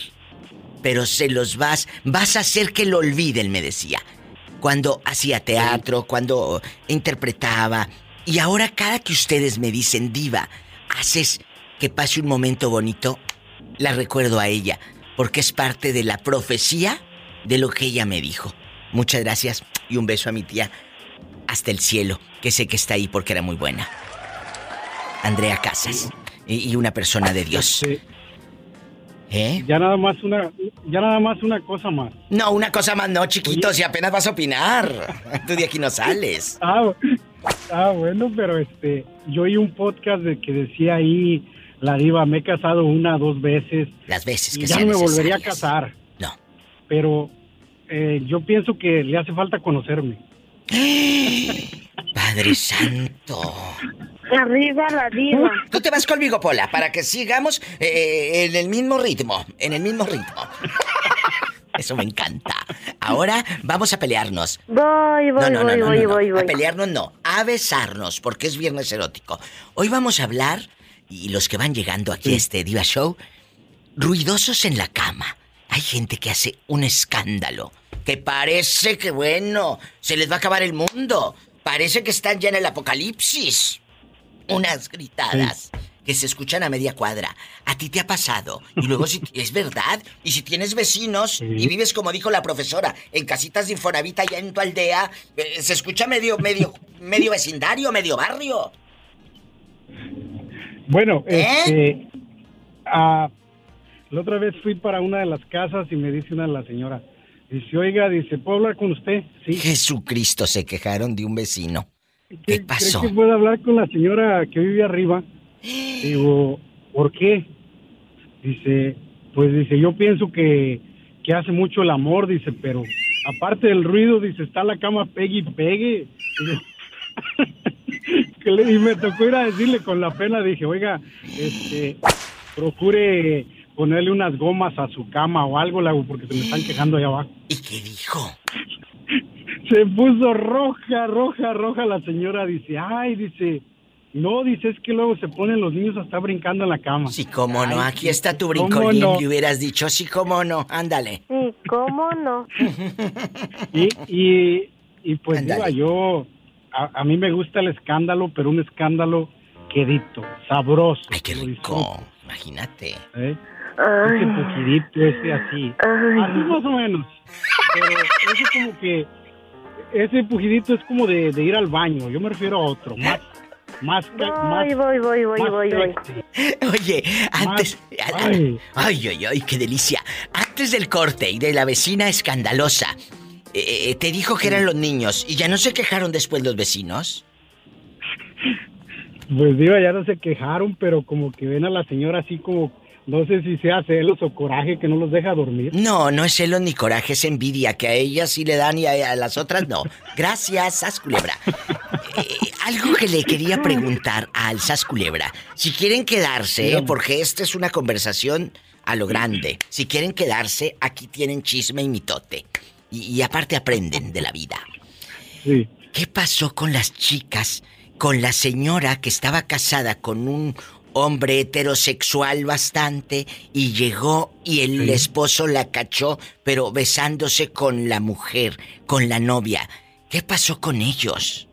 Speaker 2: pero se los vas, vas a hacer que lo olviden, me decía. Cuando hacía teatro, cuando interpretaba. Y ahora cada que ustedes me dicen, diva, haces que pase un momento bonito, la recuerdo a ella, porque es parte de la profecía de lo que ella me dijo. Muchas gracias y un beso a mi tía hasta el cielo, que sé que está ahí porque era muy buena. Andrea Casas y, y una persona de Dios. ¿Eh?
Speaker 18: Ya nada más una, ya nada más una cosa más.
Speaker 2: No, una cosa más no, chiquito, si apenas vas a opinar. Tú de aquí no sales.
Speaker 18: Ah, ah, bueno, pero este, yo oí un podcast de que decía ahí la diva, me he casado una, dos veces.
Speaker 2: Las veces
Speaker 18: y
Speaker 2: que
Speaker 18: ya
Speaker 2: sean
Speaker 18: no me volvería a casar.
Speaker 2: No.
Speaker 18: Pero eh, yo pienso que le hace falta conocerme.
Speaker 2: Padre Santo.
Speaker 8: Arriba la diva.
Speaker 2: Tú te vas conmigo, Pola, para que sigamos eh, en el mismo ritmo, en el mismo ritmo. Eso me encanta. Ahora vamos a pelearnos.
Speaker 8: Voy, voy,
Speaker 2: no, no, no,
Speaker 8: voy,
Speaker 2: no,
Speaker 8: voy,
Speaker 2: no, no.
Speaker 8: voy, voy.
Speaker 2: A pelearnos no, a besarnos, porque es viernes erótico. Hoy vamos a hablar, y los que van llegando aquí a este Diva Show, ruidosos en la cama. Hay gente que hace un escándalo, que parece que, bueno, se les va a acabar el mundo. Parece que están ya en el apocalipsis. Unas gritadas que se escuchan a media cuadra. ¿A ti te ha pasado? Y luego si es verdad, y si tienes vecinos y vives como dijo la profesora, en casitas de Infonavit allá en tu aldea, eh, se escucha medio medio medio vecindario, medio barrio.
Speaker 18: Bueno,
Speaker 2: ¿Eh?
Speaker 18: este, ah, la otra vez fui para una de las casas y me dice una de las señoras, dice, oiga, dice, ¿puedo hablar con usted? Sí.
Speaker 2: Jesucristo, se quejaron de un vecino. ¿Qué pasó?
Speaker 18: ¿Cree que puedo hablar con la señora que vive arriba? Digo, ¿por qué? Dice, pues dice, yo pienso que, que hace mucho el amor, dice, pero aparte del ruido, dice, está la cama pegue y pegue. Y me tocó ir a decirle con la pena, dije, oiga, este, procure ponerle unas gomas a su cama o algo, le hago, porque se me están quejando allá abajo.
Speaker 2: ¿Y qué dijo?
Speaker 18: Se puso roja, roja, roja la señora, dice, ay, dice, no, dice, es que luego se ponen los niños hasta brincando en la cama.
Speaker 2: Sí, cómo no,
Speaker 18: Ay,
Speaker 2: aquí está tu
Speaker 18: ¿cómo
Speaker 2: brincolín
Speaker 18: no?
Speaker 2: y hubieras dicho, sí, cómo no, ándale.
Speaker 8: Sí, ¿cómo no?
Speaker 18: Y, y, y pues diva, yo, a, a mí me gusta el escándalo, pero un escándalo quedito, sabroso.
Speaker 2: Ay, qué rico, imagínate.
Speaker 18: ¿eh? Ese pujidito, ese así. Así más o menos. Pero ese como que, ese pujidito es como de, de ir al baño, yo me refiero a otro, más, más, ca- más
Speaker 8: Voy, voy, voy, voy,
Speaker 18: más
Speaker 8: voy, voy.
Speaker 2: Oye, antes...
Speaker 18: ay.
Speaker 2: Ay, ay, ay, qué delicia. Antes del corte y de la vecina escandalosa, eh, eh, te dijo que eran los niños y ya no se quejaron después los vecinos.
Speaker 18: Pues digo, ya no se quejaron, pero como que ven a la señora así como, no sé si sea celos o coraje que no los deja dormir.
Speaker 2: No, no es celos ni coraje, es envidia, que a ellas sí le dan y a, a las otras no. Gracias, Sas Culebra. Eh, algo que le quería preguntar al Sas Culebra. Si quieren quedarse, porque esta es una conversación a lo grande. Si quieren quedarse, aquí tienen chisme y mitote. Y, y aparte aprenden de la vida.
Speaker 18: Sí.
Speaker 2: ¿Qué pasó con las chicas, con la señora que estaba casada con un hombre heterosexual bastante y llegó y el esposo la cachó, pero besándose con la mujer, con la novia? ¿Qué pasó con ellos?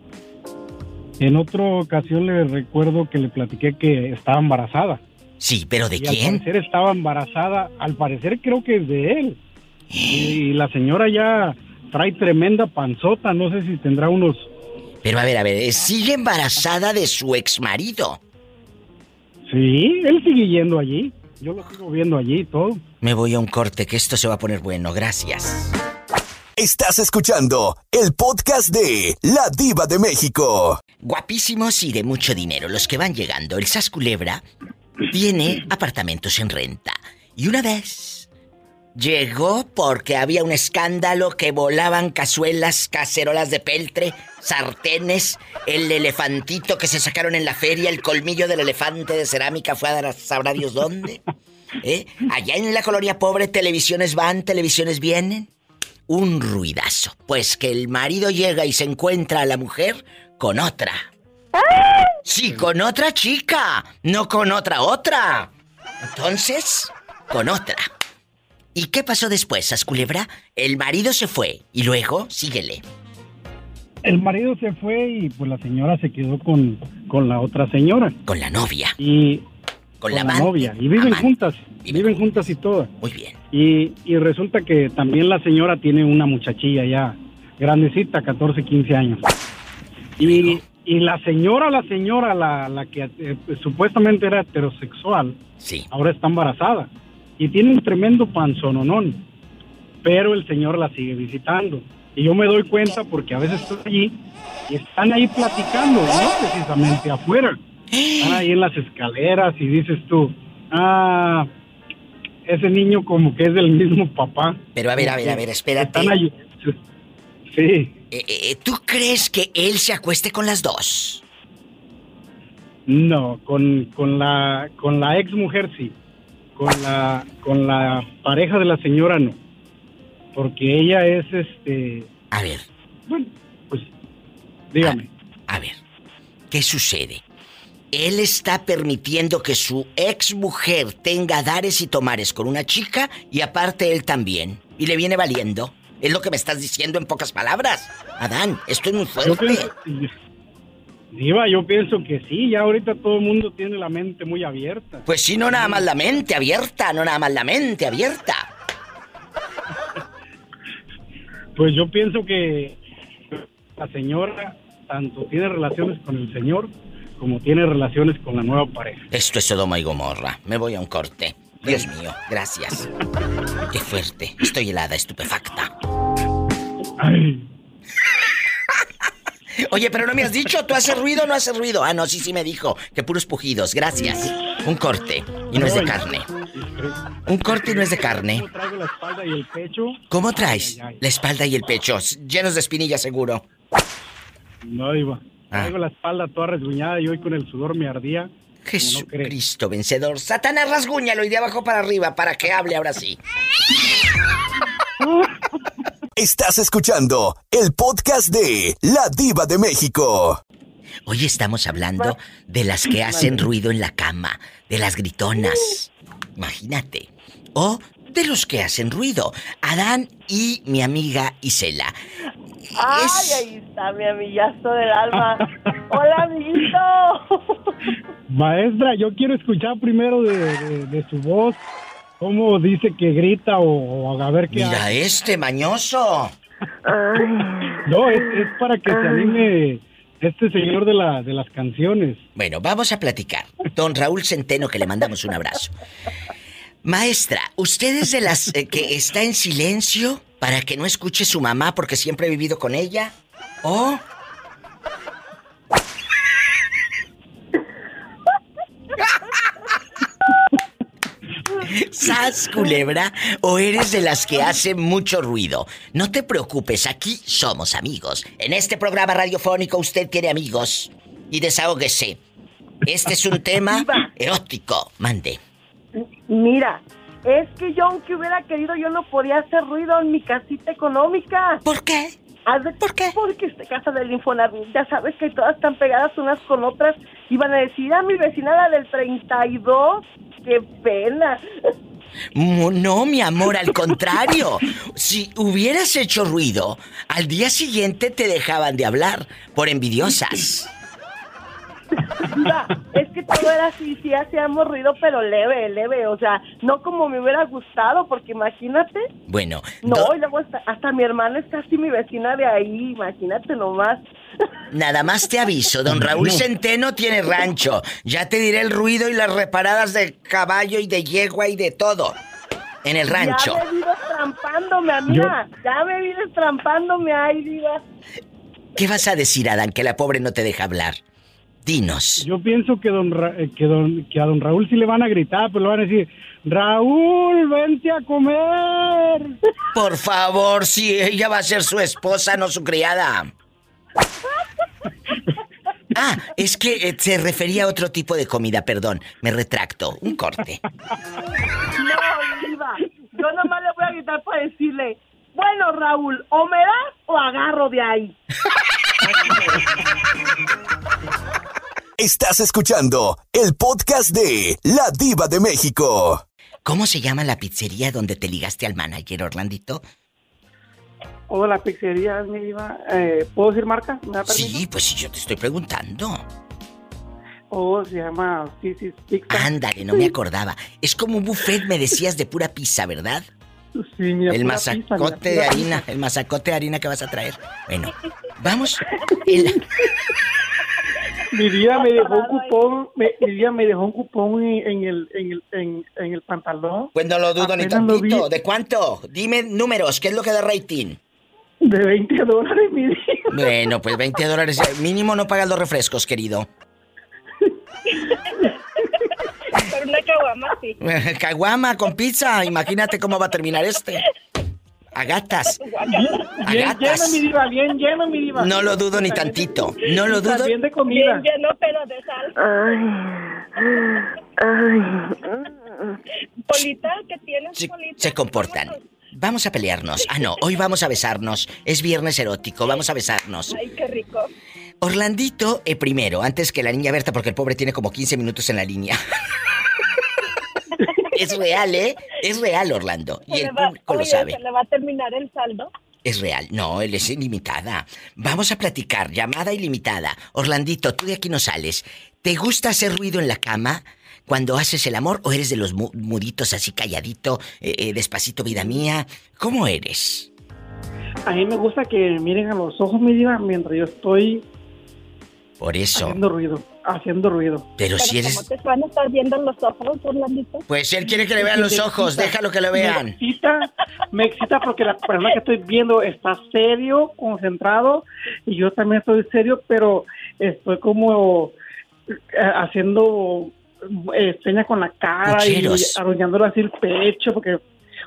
Speaker 18: En otra ocasión le recuerdo que le platiqué que estaba embarazada.
Speaker 2: Sí, pero ¿de
Speaker 18: Y al
Speaker 2: quién?
Speaker 18: parecer estaba embarazada, al parecer creo que es de él. Y la señora ya trae tremenda panzota, no sé si tendrá unos...
Speaker 2: Pero a ver, a ver, sigue embarazada de su ex marido.
Speaker 18: Sí, él sigue yendo allí. Yo lo sigo viendo allí y todo.
Speaker 2: Me voy a un corte, que esto se va a poner bueno, gracias.
Speaker 1: Estás escuchando el podcast de La Diva de México.
Speaker 2: Guapísimos y de mucho dinero los que van llegando. El Sas Culebra tiene apartamentos en renta. Y una vez llegó porque había un escándalo que volaban cazuelas, cacerolas de peltre, sartenes, el elefantito que se sacaron en la feria, el colmillo del elefante de cerámica fue a dar a sabrá Dios dónde. ¿Eh? Allá en la colonia pobre, televisiones van, televisiones vienen. Un ruidazo. Pues que el marido llega y se encuentra a la mujer con otra. Sí, con otra chica, no con otra otra. Entonces, con otra. ¿Y qué pasó después, Asculebra? El marido se fue y luego, síguele.
Speaker 18: El marido se fue y pues la señora se quedó con, con la otra señora.
Speaker 2: Con la novia.
Speaker 18: Y
Speaker 2: con,
Speaker 18: la,
Speaker 2: amante.
Speaker 18: novia. Y viven juntas. Viven juntas y todas.
Speaker 2: Muy bien.
Speaker 18: Y, y resulta que también la señora tiene una muchachilla ya grandecita, 14, 15 años. Y, y la señora, la señora, la, la que eh, pues, supuestamente era heterosexual,
Speaker 2: sí.
Speaker 18: ahora está embarazada. Y tiene un tremendo panzononón. Pero el señor la sigue visitando. Y yo me doy cuenta porque a veces estoy allí y están ahí platicando, no precisamente afuera. Están ahí en las escaleras y dices tú, ah, ese niño como que es del mismo papá.
Speaker 2: Pero a ver, a ver, a ver, espérate.
Speaker 18: Están allí. Sí.
Speaker 2: Eh, eh, ¿Tú crees que él se acueste con las dos?
Speaker 18: No, con, con la con la ex mujer sí. Con la con la pareja de la señora no. Porque ella es este
Speaker 2: A ver.
Speaker 18: Bueno, pues dígame.
Speaker 2: A ver. ¿Qué sucede? Él está permitiendo que su ex mujer tenga dares y tomares con una chica y aparte él también. Y le viene valiendo. Es lo que me estás diciendo en pocas palabras. Adán, esto es muy
Speaker 18: Yo
Speaker 2: fuerte.
Speaker 18: pienso, Diva, yo pienso que sí, ya ahorita todo el mundo tiene la mente muy abierta.
Speaker 2: Pues sí, no nada más la mente abierta, no nada más la mente abierta.
Speaker 18: Pues yo pienso que la señora tanto tiene relaciones con el señor como tiene relaciones con la nueva pareja.
Speaker 2: Esto es Sodoma y Gomorra. Me voy a un corte. Dios mío, gracias. Qué fuerte. Estoy helada, estupefacta. Oye, pero no me has dicho, ¿tú haces ruido o no haces ruido? Ah, no, sí, sí me dijo. Que puros pujidos, gracias. Un corte y no es de carne. Un corte y no es de carne.
Speaker 18: Traigo la espalda y el pecho.
Speaker 2: ¿Cómo traes? La espalda y el pecho, llenos de espinillas seguro.
Speaker 18: No, Diva.
Speaker 2: Ah.
Speaker 18: Traigo la espalda toda resguñada y hoy con el sudor me ardía.
Speaker 2: Jesucristo vencedor. Satanás, rasguñalo y de abajo para arriba para que hable ahora sí.
Speaker 1: Estás escuchando el podcast de La Diva de México.
Speaker 2: Hoy estamos hablando de las que hacen ruido en la cama, de las gritonas. Imagínate. O de los que hacen ruido. Adán y mi amiga Isela.
Speaker 8: Ay, ahí está mi amillazo del alma. Hola, amiguito.
Speaker 18: Maestra, yo quiero escuchar primero de, de- de su voz cómo dice que grita o, o a ver qué
Speaker 2: Mira
Speaker 18: hace.
Speaker 2: este mañoso.
Speaker 18: No, es, es para que se anime este señor de, la, de las canciones.
Speaker 2: Bueno, vamos a platicar. Don Raúl Centeno, que le mandamos un abrazo. Maestra, ¿usted es de las eh, que está en silencio para que no escuche su mamá porque siempre he vivido con ella? ¿O ¿Sas, culebra? ¿O eres de las que hace mucho ruido? No te preocupes, aquí somos amigos. En este programa radiofónico usted tiene amigos. Y desahóguese. Este es un tema erótico. Mande.
Speaker 8: Mira, es que yo aunque hubiera querido, yo no podía hacer ruido en mi casita económica.
Speaker 2: ¿Por qué?
Speaker 8: ¿Por qué? Porque esta casa del Infonavit, ya sabes que todas están pegadas unas con otras. Iban a decir, a mi vecina la del 32, qué pena.
Speaker 2: No, mi amor, al contrario. Si hubieras hecho ruido, al día siguiente te dejaban de hablar por envidiosas.
Speaker 8: Mira, es que todo era así, sí hacíamos ruido, pero leve, leve, o sea, no como me hubiera gustado, porque imagínate,
Speaker 2: Bueno,
Speaker 8: no,
Speaker 2: do-
Speaker 8: y luego hasta, hasta mi hermana es casi mi vecina de ahí, imagínate nomás.
Speaker 2: nada más te aviso, don Raúl Centeno tiene rancho. Ya te diré el ruido y las reparadas de caballo y de yegua y de todo. En el rancho.
Speaker 8: Ya me vi destrampándome, amiga. Ya me vi destrampándome, ay, diva.
Speaker 2: ¿Qué vas a decir, Adán, que la pobre no te deja hablar? Dinos.
Speaker 18: Yo pienso que, don Ra- eh, que, don, que a don Raúl sí le van a gritar, pero le van a decir, Raúl, vente a comer.
Speaker 2: Por favor, si ella va a ser su esposa, no su criada. Ah, es que eh, se refería a otro tipo de comida, perdón. Me retracto. Un corte.
Speaker 8: No, diva. Yo nomás le voy a gritar para decirle, bueno, Raúl, o me das o agarro de ahí.
Speaker 1: Estás escuchando el podcast de La Diva de México.
Speaker 2: ¿Cómo se llama la pizzería donde te ligaste al manager, Orlandito?
Speaker 19: O la pizzería, mi diva. Eh, ¿Puedo decir marca? ¿Me da permiso?
Speaker 2: Sí, pues si yo te estoy preguntando.
Speaker 19: O se llama Sisi's Pizza.
Speaker 2: Ándale, no me acordaba. Es como un buffet, me decías, de pura pizza, ¿verdad?
Speaker 19: Sí, mira,
Speaker 2: el
Speaker 19: pura
Speaker 2: mazacote
Speaker 19: pizza, mira,
Speaker 2: de harina, el mazacote de harina que vas a traer. Bueno, vamos. El-
Speaker 19: Mi vida me dejó un cupón, me, mi vida me dejó un cupón en, en el, en, el, en, en el pantalón.
Speaker 2: Pues no lo dudo ni
Speaker 19: Apenas
Speaker 2: tantito. ¿De cuánto? Dime números, ¿qué es lo que da rating?
Speaker 19: De 20 dólares, mi vida.
Speaker 2: Bueno, pues 20 dólares. eh, Mínimo no pagas los refrescos, querido.
Speaker 7: Pero una caguama sí.
Speaker 2: Caguama con pizza, imagínate cómo va a terminar este. A gatas. A
Speaker 19: Bien
Speaker 2: gatas.
Speaker 19: lleno, mi diva, bien lleno, mi diva.
Speaker 2: No lo dudo ni tantito. No lo dudo.
Speaker 19: También de comida.
Speaker 7: Bien lleno, pero de sal. Polita, ¿qué tienes,
Speaker 2: Se,
Speaker 7: Polita?
Speaker 2: se comportan. Vamos a pelearnos. Ah, no, hoy vamos a besarnos. Es viernes erótico, vamos a besarnos.
Speaker 7: Ay, qué rico.
Speaker 2: Orlandito, eh, primero, antes que la niña Berta, porque el pobre tiene como 15 minutos en la línea. es real, ¿eh? Es real, Orlando. Y el
Speaker 7: va-
Speaker 2: público lo sabe.
Speaker 7: ¿Se le va a terminar el saldo?
Speaker 2: Es real. No, él es ilimitada. Vamos a platicar, llamada ilimitada. Orlandito, tú de aquí no sales. ¿Te gusta hacer ruido en la cama cuando haces el amor o eres de los mu- muditos así calladito, eh, eh, despacito, vida mía? ¿Cómo eres?
Speaker 19: A mí me gusta que miren a los ojos, mi diva, mientras yo estoy
Speaker 2: Por eso.
Speaker 19: haciendo ruido, haciendo ruido.
Speaker 2: Pero si
Speaker 7: ¿Cómo
Speaker 2: eres...
Speaker 7: te van a estar viendo los ojos, Orlandito?
Speaker 2: Pues él quiere que le vean los ojos, déjalo que lo
Speaker 19: Me
Speaker 2: vean.
Speaker 19: excita, me excita porque la persona que estoy viendo está serio, concentrado, y yo también estoy serio, pero estoy como eh, haciendo eh, señas con la cara
Speaker 2: Pucheros.
Speaker 19: y arrullándole así el pecho, porque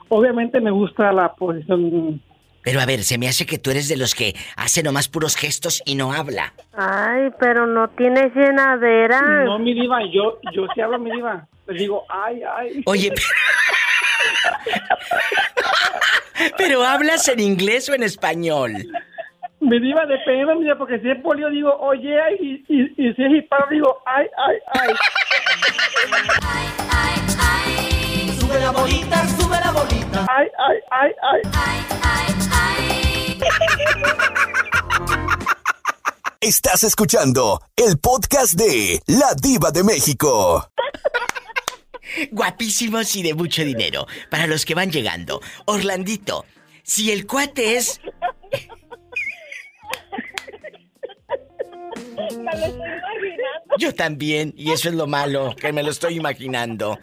Speaker 19: obviamente me gusta la posición.
Speaker 2: Pero a ver, se me hace que tú eres de los que hace nomás puros gestos y no habla.
Speaker 20: Ay, pero no tienes llenadera.
Speaker 19: No, mi diva, yo, yo sí hablo mi diva. Le digo, ay, ay.
Speaker 2: Oye, pero ¿hablas en inglés o en español?
Speaker 19: Mi diva depende, mi diva, porque si es polio digo, oye, y, y, y si es hispano digo, ay, ay, ay.
Speaker 21: Sube la bolita, sube la bolita.
Speaker 19: Ay, ay, ay, ay.
Speaker 1: Estás escuchando el podcast de La Diva de México.
Speaker 2: Guapísimos y de mucho dinero. Para los que van llegando. Orlandito, si el cuate es...
Speaker 7: Me lo estoy imaginando.
Speaker 2: Yo también, y eso es lo malo, que me lo estoy imaginando.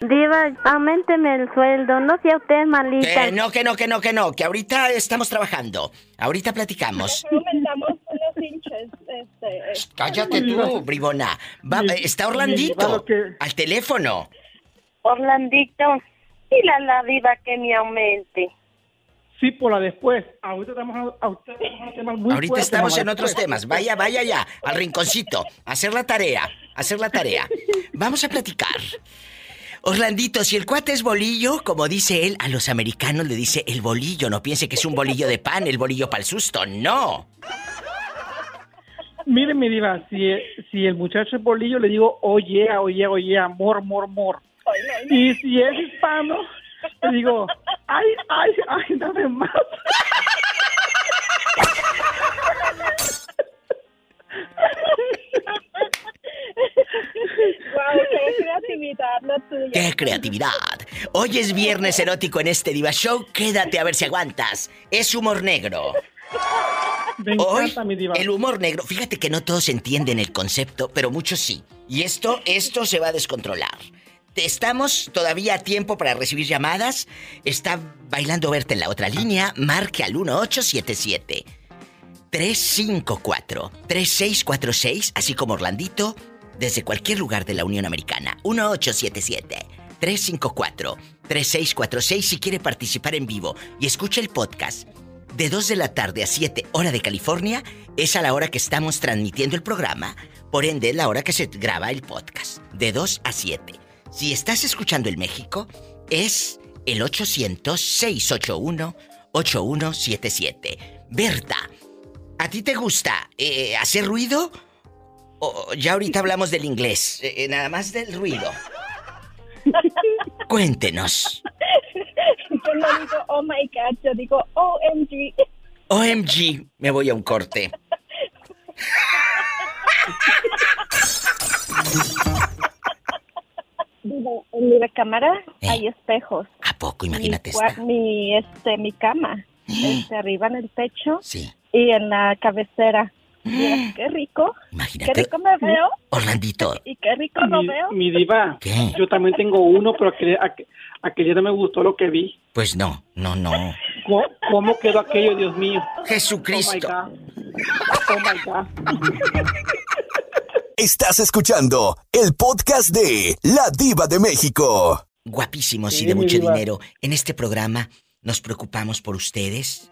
Speaker 20: Diva, aumenteme el sueldo, no sea usted malita.
Speaker 2: Que no, que no, que no, que no, que ahorita estamos trabajando. Ahorita platicamos.
Speaker 7: Aumentamos unos hinches. Este,
Speaker 2: Cállate tú, bribona. Va- está Orlandito. Al teléfono.
Speaker 20: Orlandito, dile a la diva que me aumente.
Speaker 19: Sí, por la después. Ahorita estamos a, ahorita estamos a temas muy
Speaker 2: Ahorita
Speaker 19: fuertes,
Speaker 2: estamos en otros temas. Vaya, vaya ya, al rinconcito. a Hacer la tarea, a hacer la tarea. Vamos a platicar. Orlandito, si el cuate es bolillo, como dice él, a los americanos le dice el bolillo. No piense que es un bolillo de pan, el bolillo para el susto. No.
Speaker 19: Mire, mi diva, si, si el muchacho es bolillo, le digo, oye, oye, oye, amor, amor, amor. Y si es hispano, le digo, ay, ay, ay, dame más.
Speaker 7: Wow, qué creatividad la tuya.
Speaker 2: ¡Qué creatividad! Hoy es viernes erótico en este Diva Show. Quédate a ver si aguantas. Es humor negro.
Speaker 19: Me
Speaker 2: Hoy,
Speaker 19: encanta, mi diva.
Speaker 2: el humor negro. Fíjate que no todos entienden el concepto, pero muchos sí. Y esto, esto se va a descontrolar. Estamos todavía a tiempo para recibir llamadas. Está bailando verte en la otra línea. Marque al 1877 354 3646, así como Orlandito, desde cualquier lugar de la Unión Americana. 1877 354 3646 si quiere participar en vivo y escucha el podcast. De 2 de la tarde a 7 hora de California es a la hora que estamos transmitiendo el programa, por ende la hora que se graba el podcast. De 2 a 7. Si estás escuchando en México, es el 800-681-8177. Berta, ¿a ti te gusta eh, hacer ruido? O ya ahorita hablamos del inglés, eh, eh, nada más del ruido. Cuéntenos.
Speaker 7: Yo no digo oh my god, yo digo OMG.
Speaker 2: OMG, me voy a un corte.
Speaker 7: Digo, en mi recámara hay espejos.
Speaker 2: ¿A poco? Imagínate
Speaker 7: mi, cua-
Speaker 2: esta.
Speaker 7: mi, este, mi cama. Este, arriba en el techo.
Speaker 2: Sí.
Speaker 7: Y en la cabecera. Mira, qué rico.
Speaker 2: Imagínate.
Speaker 7: Qué rico me veo.
Speaker 2: Orlandito,
Speaker 7: Y qué rico lo
Speaker 19: Mi,
Speaker 7: veo.
Speaker 19: mi diva,
Speaker 2: ¿Qué?
Speaker 19: yo también tengo uno, pero aquel, aqu- aquel día no me gustó lo que vi.
Speaker 2: pues no, no, no.
Speaker 19: ¿Cómo, cómo quedó aquello, Dios mío?
Speaker 2: Jesucristo.
Speaker 19: Oh my God. Oh my God.
Speaker 1: Estás escuchando el podcast de La Diva de México.
Speaker 2: Guapísimos y de mucho
Speaker 1: diva.
Speaker 2: dinero. En este programa nos preocupamos por ustedes.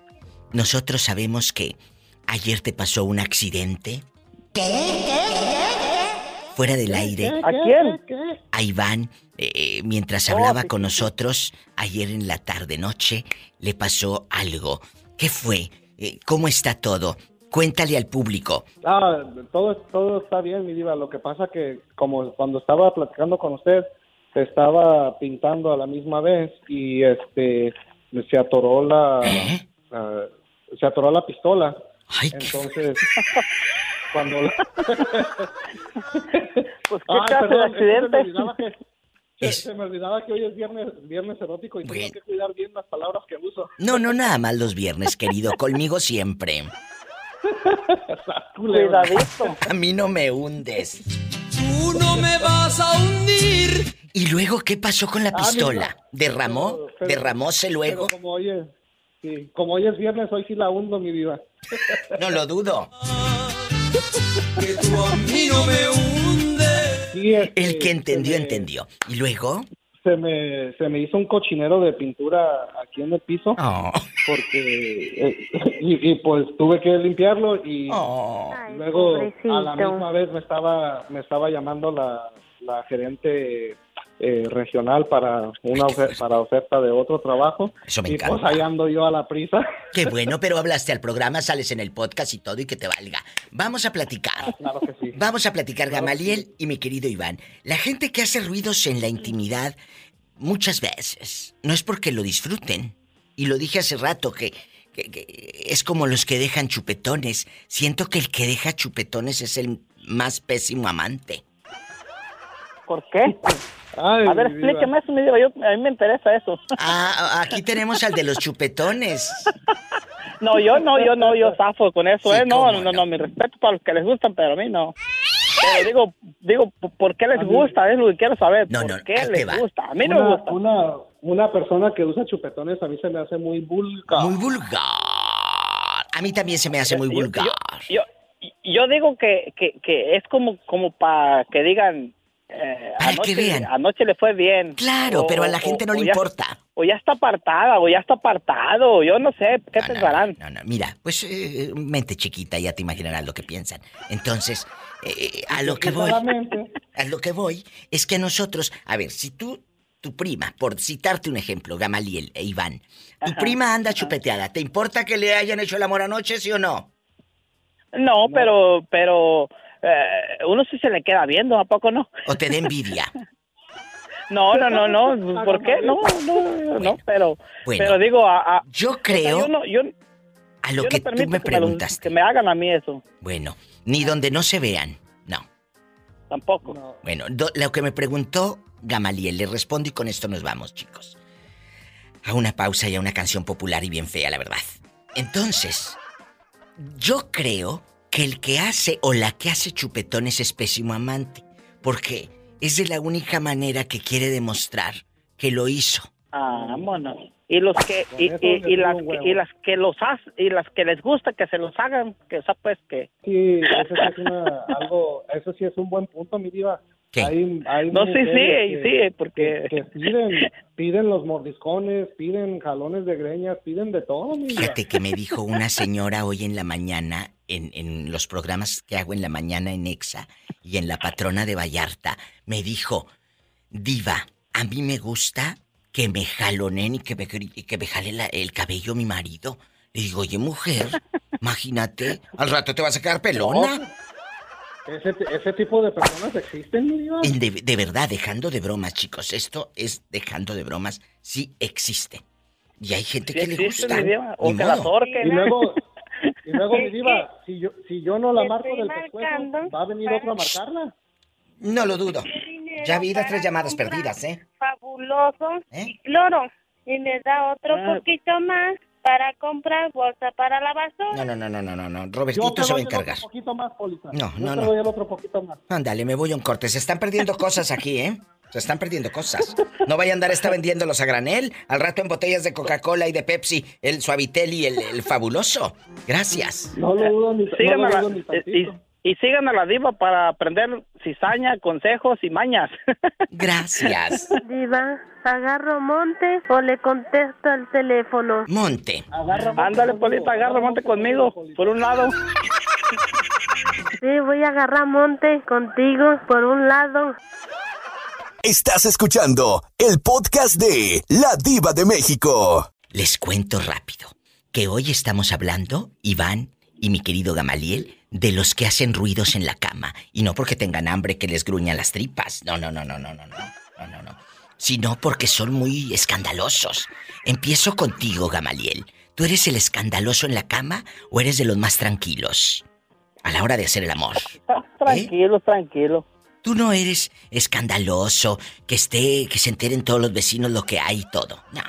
Speaker 2: Nosotros sabemos que ayer te pasó un accidente. Fuera del aire.
Speaker 22: ¿A quién?
Speaker 2: A Iván, eh, mientras
Speaker 22: Oh,
Speaker 2: hablaba con nosotros ayer en la tarde noche, le pasó algo. ¿Qué fue? Eh, ¿Cómo está todo? Cuéntale al público.
Speaker 22: Ah, todo, todo está bien, mi diva. Lo que pasa que como cuando estaba platicando con usted, estaba pintando a la misma vez y este se atoró la, ah, se atoró la pistola. Entonces, cuando la-
Speaker 13: Pues
Speaker 22: Ay,
Speaker 13: clase de
Speaker 22: perdón, es se me
Speaker 13: accidente?
Speaker 22: olvidaba que- se- Se me olvidaba que hoy es viernes, viernes erótico y tengo que cuidar bien las palabras que uso.
Speaker 2: No, no, nada más los viernes, querido. Conmigo siempre.
Speaker 13: Cuidadito.
Speaker 2: A mí no me hundes.
Speaker 14: Tú no me vas a hundir.
Speaker 2: ¿Y luego qué pasó con la
Speaker 22: Ah,
Speaker 2: pistola? ¿Derramó? ¿Derramóse luego?
Speaker 22: Pero como hoy es, sí, como hoy es viernes, hoy sí la hundo, mi diva.
Speaker 2: No lo dudo.
Speaker 14: Que tú a mí no me hundes.
Speaker 22: Sí, este,
Speaker 2: El que entendió,
Speaker 22: me-
Speaker 2: entendió. ¿Y luego?
Speaker 22: Se me, se me hizo un cochinero de pintura aquí en el piso.
Speaker 2: Oh.
Speaker 22: Porque. eh, y, y, pues tuve que limpiarlo y
Speaker 2: Oh.
Speaker 22: luego a la misma vez me estaba, me estaba llamando la, la gerente eh, regional para una para oferta de otro trabajo.
Speaker 2: Eso me
Speaker 22: y
Speaker 2: encanta.
Speaker 22: pues ahí ando yo a la prisa.
Speaker 2: Qué bueno, pero hablaste al programa, sales en el podcast y todo y que te valga. Vamos a platicar.
Speaker 22: Claro que sí.
Speaker 2: Vamos a platicar, Gamaliel y mi querido Iván. La gente que hace ruidos en la intimidad, muchas veces, no es porque lo disfruten. Y lo dije hace rato, que, que- que es como los que dejan chupetones. Siento que el que deja chupetones es el más pésimo amante.
Speaker 13: ¿Por qué?
Speaker 22: Ay,
Speaker 13: a ver, explíqueme eso, mi diva. Yo, a mí me interesa eso.
Speaker 2: Ah, aquí tenemos al de los chupetones.
Speaker 13: No, yo no, yo no, yo zafo con eso,
Speaker 2: Sí,
Speaker 13: ¿eh? No, no, no, no, mi respeto para los que les gustan, pero a mí no. Pero digo, digo, ¿por qué les gusta? Es lo que quiero saber.
Speaker 2: No,
Speaker 13: ¿Por
Speaker 2: no,
Speaker 13: qué les
Speaker 2: va.
Speaker 13: gusta? A mí no me
Speaker 22: una,
Speaker 13: gusta.
Speaker 22: una, una persona que usa chupetones a mí se me hace muy vulgar.
Speaker 2: Muy vulgar. A mí también se me hace muy
Speaker 13: Yo-
Speaker 2: vulgar.
Speaker 13: Yo, yo digo que, que, que es como, como para que digan. Eh,
Speaker 2: Para
Speaker 13: anoche,
Speaker 2: que vean.
Speaker 13: anoche le fue bien.
Speaker 2: Claro, pero a la gente no le
Speaker 13: ya-
Speaker 2: importa.
Speaker 13: O ya está apartada, o ya está apartado, yo no sé, ¿qué pensarán?
Speaker 2: No, no, mira, pues eh, mente chiquita, ya te imaginarás lo que piensan. Entonces, eh, a lo que voy, a lo que voy es que nosotros, a ver, si tú, tu prima, por citarte un ejemplo, Gamaliel e Iván, tu
Speaker 13: Ajá,
Speaker 2: prima anda chupeteada, ¿te importa que le hayan hecho el amor anoche, sí o no?
Speaker 13: No, pero, pero eh, uno sí se le queda viendo, ¿a poco no?
Speaker 2: ¿O te da envidia?
Speaker 13: No, no, no, no, ¿por qué? No, no, no, pero,
Speaker 2: Bueno.
Speaker 13: pero digo, a, a-
Speaker 2: Yo
Speaker 13: o sea,
Speaker 2: creo
Speaker 13: yo no, yo,
Speaker 2: a lo
Speaker 13: yo
Speaker 2: que
Speaker 13: no
Speaker 2: tú me preguntaste.
Speaker 13: que me hagan a mí eso,
Speaker 2: Bueno, ni donde no se vean, no.
Speaker 13: tampoco.
Speaker 2: Bueno, do- lo que me preguntó Gamaliel, le respondo y con esto nos vamos, chicos. A una pausa y a una canción popular y bien fea, la verdad. Entonces, yo creo que el que hace o la que hace chupetones es pésimo amante. Porque es de la única manera que quiere demostrar que lo hizo.
Speaker 13: Ah, bueno. Y los que y, y, y las y las que los hacen y las que les gusta que se los hagan, que o sea, pues que
Speaker 22: Sí, eso sí es una, algo, eso sí es un buen punto, mi diva. Hay, hay
Speaker 13: No, sí, sí,
Speaker 22: que-
Speaker 13: sí, porque
Speaker 22: que piden, piden los mordiscones, piden jalones de greñas, piden de todo, mi diva.
Speaker 2: Fíjate que me dijo una señora hoy en la mañana, en, en los programas que hago en la mañana en EXA y en La Patrona de Vallarta, me dijo, Diva, a mí me gusta que me jalonen y que me, y que me jale la- el cabello mi marido. Le digo, oye, mujer, imagínate, al rato te vas a quedar pelona.
Speaker 22: Ese, ese tipo de personas existen, mi diva.
Speaker 2: En De, de verdad, dejando de bromas, chicos, esto es dejando de bromas, sí existe. Y hay gente
Speaker 13: Sí
Speaker 2: que le gusta.
Speaker 13: o que la
Speaker 2: modo.
Speaker 13: ahorquen.
Speaker 22: Y luego, y luego, mi diva, si yo, si yo no la marco del pescuezo, ¿va a venir otro a marcarla?
Speaker 2: No lo dudo. Ya vi las tres llamadas perdidas, ¿eh?
Speaker 20: fabuloso y cloro. Y me da otro
Speaker 2: Ah.
Speaker 20: poquito más para comprar bolsa para la basura.
Speaker 2: No, no, no, no, no, no, no.
Speaker 22: Yo
Speaker 2: Robertito
Speaker 22: te
Speaker 2: se va a encargar.
Speaker 22: otro poquito más, Polita.
Speaker 2: No,
Speaker 22: Yo
Speaker 2: no,
Speaker 22: te
Speaker 2: no.
Speaker 22: doy el otro poquito más.
Speaker 2: Ándale, me voy a un corte. Se están perdiendo cosas aquí, ¿eh? Se están perdiendo cosas. No vaya a andar esta vendiéndolos a granel. Al rato en botellas de Coca-Cola y de Pepsi, el Suavitel y el, el fabuloso. Gracias.
Speaker 22: No lo dudo ni,
Speaker 13: Sigan
Speaker 22: no
Speaker 13: a
Speaker 22: lo
Speaker 13: la,
Speaker 22: dudo ni
Speaker 13: y,
Speaker 22: tantito.
Speaker 13: y sigan a la diva para aprender cizaña, consejos y mañas.
Speaker 2: Gracias.
Speaker 20: Diva, ¿agarro monte o le contesto al teléfono?
Speaker 2: Monte.
Speaker 13: Ándale, Polita, agarra monte conmigo, por un lado.
Speaker 20: Sí, voy a agarrar monte contigo por un lado.
Speaker 1: Estás escuchando el podcast de La Diva de México.
Speaker 2: Les cuento rápido que hoy estamos hablando, Iván y mi querido Gamaliel, de los que hacen ruidos en la cama. Y no porque tengan hambre que les gruñan las tripas. No, no, no, no, no, no, no. No, no, no. Sino porque son muy escandalosos. Empiezo contigo, Gamaliel. ¿Tú eres el escandaloso en la cama o eres de los más tranquilos? A la hora de hacer el amor.
Speaker 13: Tranquilo, tranquilo.
Speaker 2: Tú no eres escandaloso, que esté, que se enteren todos los vecinos lo que hay y todo. No.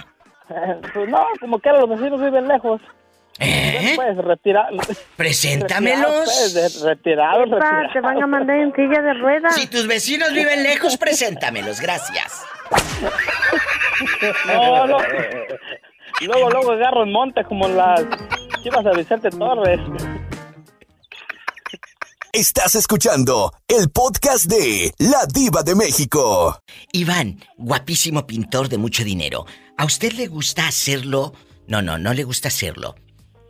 Speaker 13: Eh, Pues no, como que los vecinos viven lejos.
Speaker 2: ¿Eh?
Speaker 13: Pues retirar.
Speaker 2: Preséntamelos.
Speaker 13: Pues, retirados,
Speaker 20: Epa,
Speaker 13: retirados.
Speaker 20: te van a mandar en silla de ruedas.
Speaker 2: Si tus vecinos viven lejos, preséntamelos, gracias.
Speaker 13: No, no. Luego, luego agarro el monte como las chivas de Vicente Torres.
Speaker 1: Estás escuchando el podcast de La Diva de México.
Speaker 2: Iván, guapísimo pintor de mucho dinero. ¿A usted le gusta hacerlo? No, no, no le gusta hacerlo.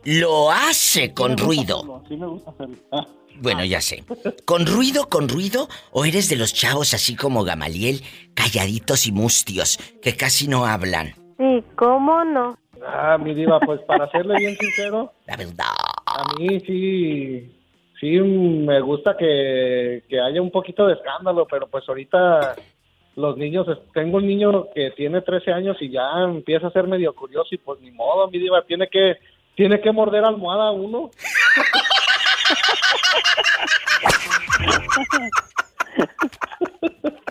Speaker 2: Lo hace con ruido.
Speaker 22: Sí me gusta hacerlo. Ah.
Speaker 2: Bueno, ya sé. ¿Con ruido, con ruido? ¿O eres de los chavos así como Gamaliel, calladitos y mustios, que casi no hablan?
Speaker 20: Sí, ¿cómo no?
Speaker 22: Ah, mi diva, pues para serle bien sincero,
Speaker 2: La verdad.
Speaker 22: a mí sí, sí me gusta que, que haya un poquito de escándalo, pero pues ahorita los niños, tengo un niño que tiene 13 años y ya empieza a ser medio curioso y pues ni modo, mi diva, tiene que, tiene que morder almohada uno.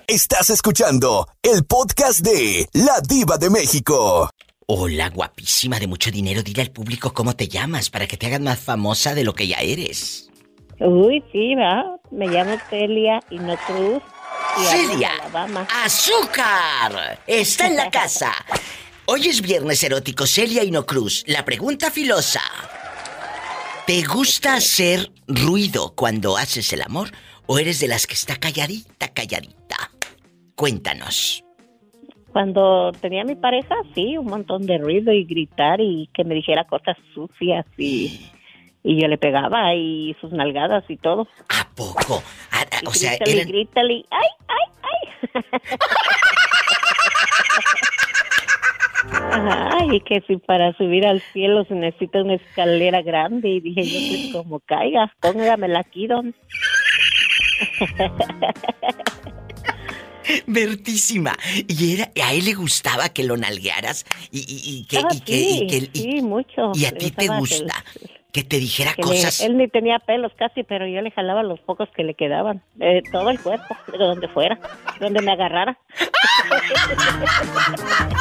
Speaker 1: Estás escuchando el podcast de La Diva de México.
Speaker 2: Hola, guapísima de mucho dinero. Dile al público cómo te llamas para que te hagan más famosa de lo que ya eres.
Speaker 23: Uy, sí, ¿verdad? Me llamo Celia y no Cruz. y
Speaker 2: Celia. ¡Azúcar! Está en la casa. Hoy es viernes erótico, Celia y no Cruz. La pregunta filosa. ¿Te gusta hacer ruido cuando haces el amor o eres de las que está calladita, calladita? Cuéntanos.
Speaker 23: Cuando tenía mi pareja, sí, un montón de ruido y gritar y que me dijera cosas sucias y, y yo le pegaba y sus nalgadas y todo.
Speaker 2: ¿A poco? Ah, ah, o sea,
Speaker 23: grítale,
Speaker 2: eran-
Speaker 23: grítale, ¡ay, ay, ay! Ajá, y que si para subir al cielo se necesita una escalera grande y dije yo pues como caiga, póngamela aquí don.
Speaker 2: Vertísima. Y era, a él le gustaba que lo nalguearas y, y- y que,
Speaker 23: Ah,
Speaker 2: y que, y
Speaker 23: sí,
Speaker 2: que- y-
Speaker 23: sí, mucho.
Speaker 2: y a ti te
Speaker 23: que-
Speaker 2: gusta que te dijera
Speaker 23: que le-
Speaker 2: cosas.
Speaker 23: él ni tenía pelos casi, pero yo le jalaba los pocos que le quedaban. De todo el cuerpo, de donde fuera, donde me agarrara.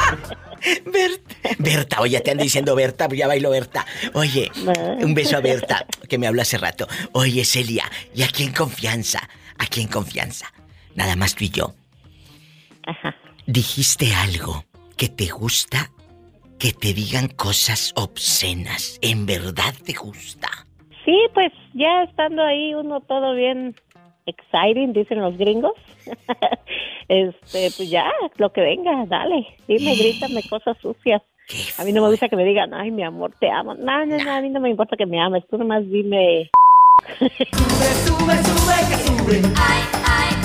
Speaker 2: Berta, oye, te ando diciendo Berta, ya bailo Berta. Oye, un beso a Berta, que me habló hace rato. Oye, Celia, y aquí en confianza, aquí en confianza. nada más tú y yo. Dijiste algo que te gusta que te digan cosas obscenas. ¿En verdad te gusta?
Speaker 23: Sí, pues ya estando ahí uno todo bien exciting, dicen los gringos. este, pues ya, lo que venga, dale. Dime, grítame cosas sucias. A mí no me gusta que me digan, ay, mi amor, te amo. No, no, no, a mí no me importa que me ames. Tú nomás dime.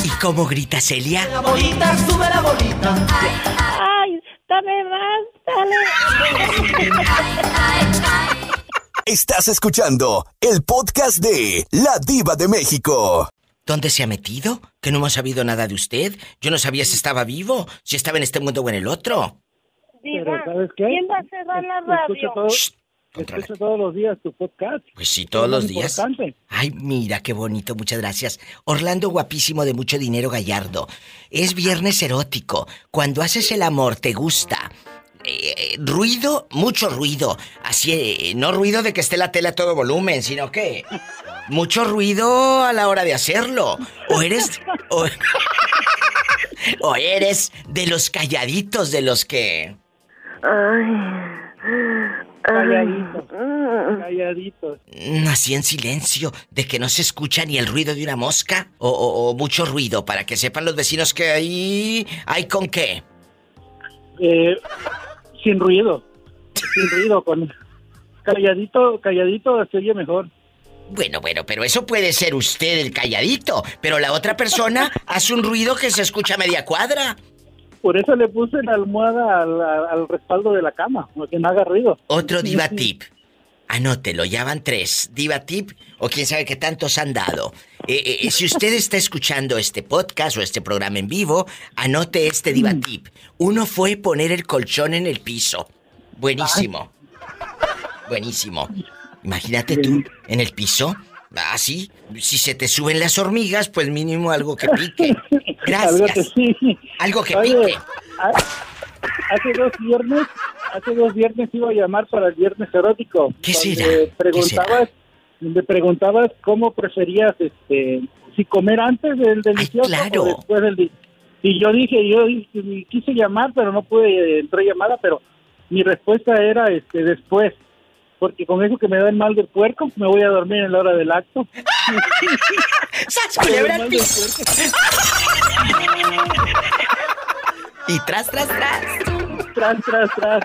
Speaker 2: ¿Y cómo grita Celia?
Speaker 10: La bolita, sube la bolita.
Speaker 23: Ay, dame
Speaker 1: Estás escuchando el podcast de La Diva de México.
Speaker 2: ¿Dónde se ha metido? Que no hemos sabido nada de usted. Yo no sabía si estaba vivo, si estaba en este mundo o en el otro.
Speaker 8: Diva,
Speaker 18: ¿sabes qué?
Speaker 8: ¿quién va a cerrar la radio?
Speaker 18: Escucho, escucho todos los días tu podcast.
Speaker 2: Pues sí, todos
Speaker 18: Es
Speaker 2: los días.
Speaker 18: importante.
Speaker 2: Ay, mira qué bonito, muchas gracias. Orlando guapísimo de mucho dinero gallardo. Es viernes erótico. Cuando haces el amor, ¿te gusta? Eh, eh, ruido, mucho ruido. Así, eh, no ruido de que esté la tela a todo volumen, sino que mucho ruido a la hora de hacerlo. O eres o, o eres de los calladitos, de los que
Speaker 18: Calladitos. Calladitos.
Speaker 2: mm, así en silencio, de que no se escucha ni el ruido de una mosca o, o- o mucho ruido para que sepan los vecinos que ahí hay con qué.
Speaker 18: Eh, sin ruido. Sin ruido, con calladito, calladito se oye mejor.
Speaker 2: Bueno, bueno, pero eso puede ser usted el calladito, pero la otra persona hace un ruido que se escucha a media cuadra.
Speaker 18: Por eso le puse la almohada al, al respaldo de la cama, para que no haga ruido.
Speaker 2: Otro diva tip. Anótelo, ya van tres. Diva tip o quién sabe qué tantos han dado. Eh, eh, si usted está escuchando este podcast o este programa en vivo, anote este diva tip. Uno fue poner el colchón en el piso. Buenísimo. Buenísimo. Imagínate tú en el piso, así. Si se te suben las hormigas, pues mínimo algo que pique. Gracias.
Speaker 18: Algo que sí.
Speaker 2: Algo que
Speaker 18: Oye,
Speaker 2: pique.
Speaker 18: ha- Hace dos viernes, hace dos viernes iba a llamar para el viernes erótico.
Speaker 2: ¿Qué será? ¿Qué
Speaker 18: Preguntabas, donde preguntabas cómo preferías, este, si comer antes del delicioso
Speaker 2: claro.
Speaker 18: o después del. Y yo dije, yo quise llamar, pero no pude, entró llamada, pero mi respuesta era, este, después. Porque con eso que me da el mal del puerco, me voy a dormir en la hora del acto.
Speaker 2: ¡Sas, culebra al piso! Y tras, tras, tras.
Speaker 18: Tras, tras, tras.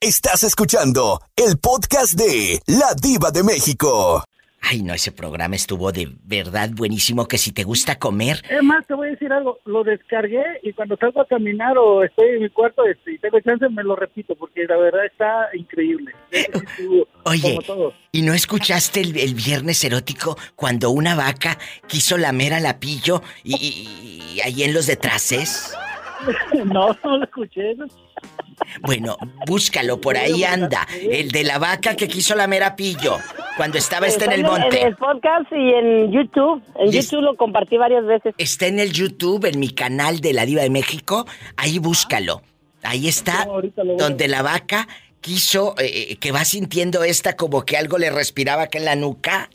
Speaker 1: Estás escuchando el podcast de La Diva de México.
Speaker 2: Ay, no, ese programa estuvo de verdad buenísimo. Que si te gusta comer,
Speaker 18: Es más, te voy a decir algo. Lo descargué y cuando salgo a caminar o estoy en mi cuarto este, y tengo chance, me lo repito porque la verdad está increíble. Estuvo
Speaker 2: Oye. ¿y no escuchaste el, el viernes erótico cuando una vaca quiso lamer al apillo y, y- y ahí en los detraces?
Speaker 18: no, no lo escuché. ¿no?
Speaker 2: Bueno, búscalo, por ahí anda. El de la vaca que quiso lamer a pillo cuando estaba este en el monte.
Speaker 23: En el podcast y en YouTube. En
Speaker 2: Y es-
Speaker 23: YouTube lo compartí varias veces.
Speaker 2: Está en el YouTube, en mi canal de La Diva de México. Ahí búscalo. Ahí está, donde la vaca quiso, eh, eh, que va sintiendo esta como que algo le respiraba acá en la nuca.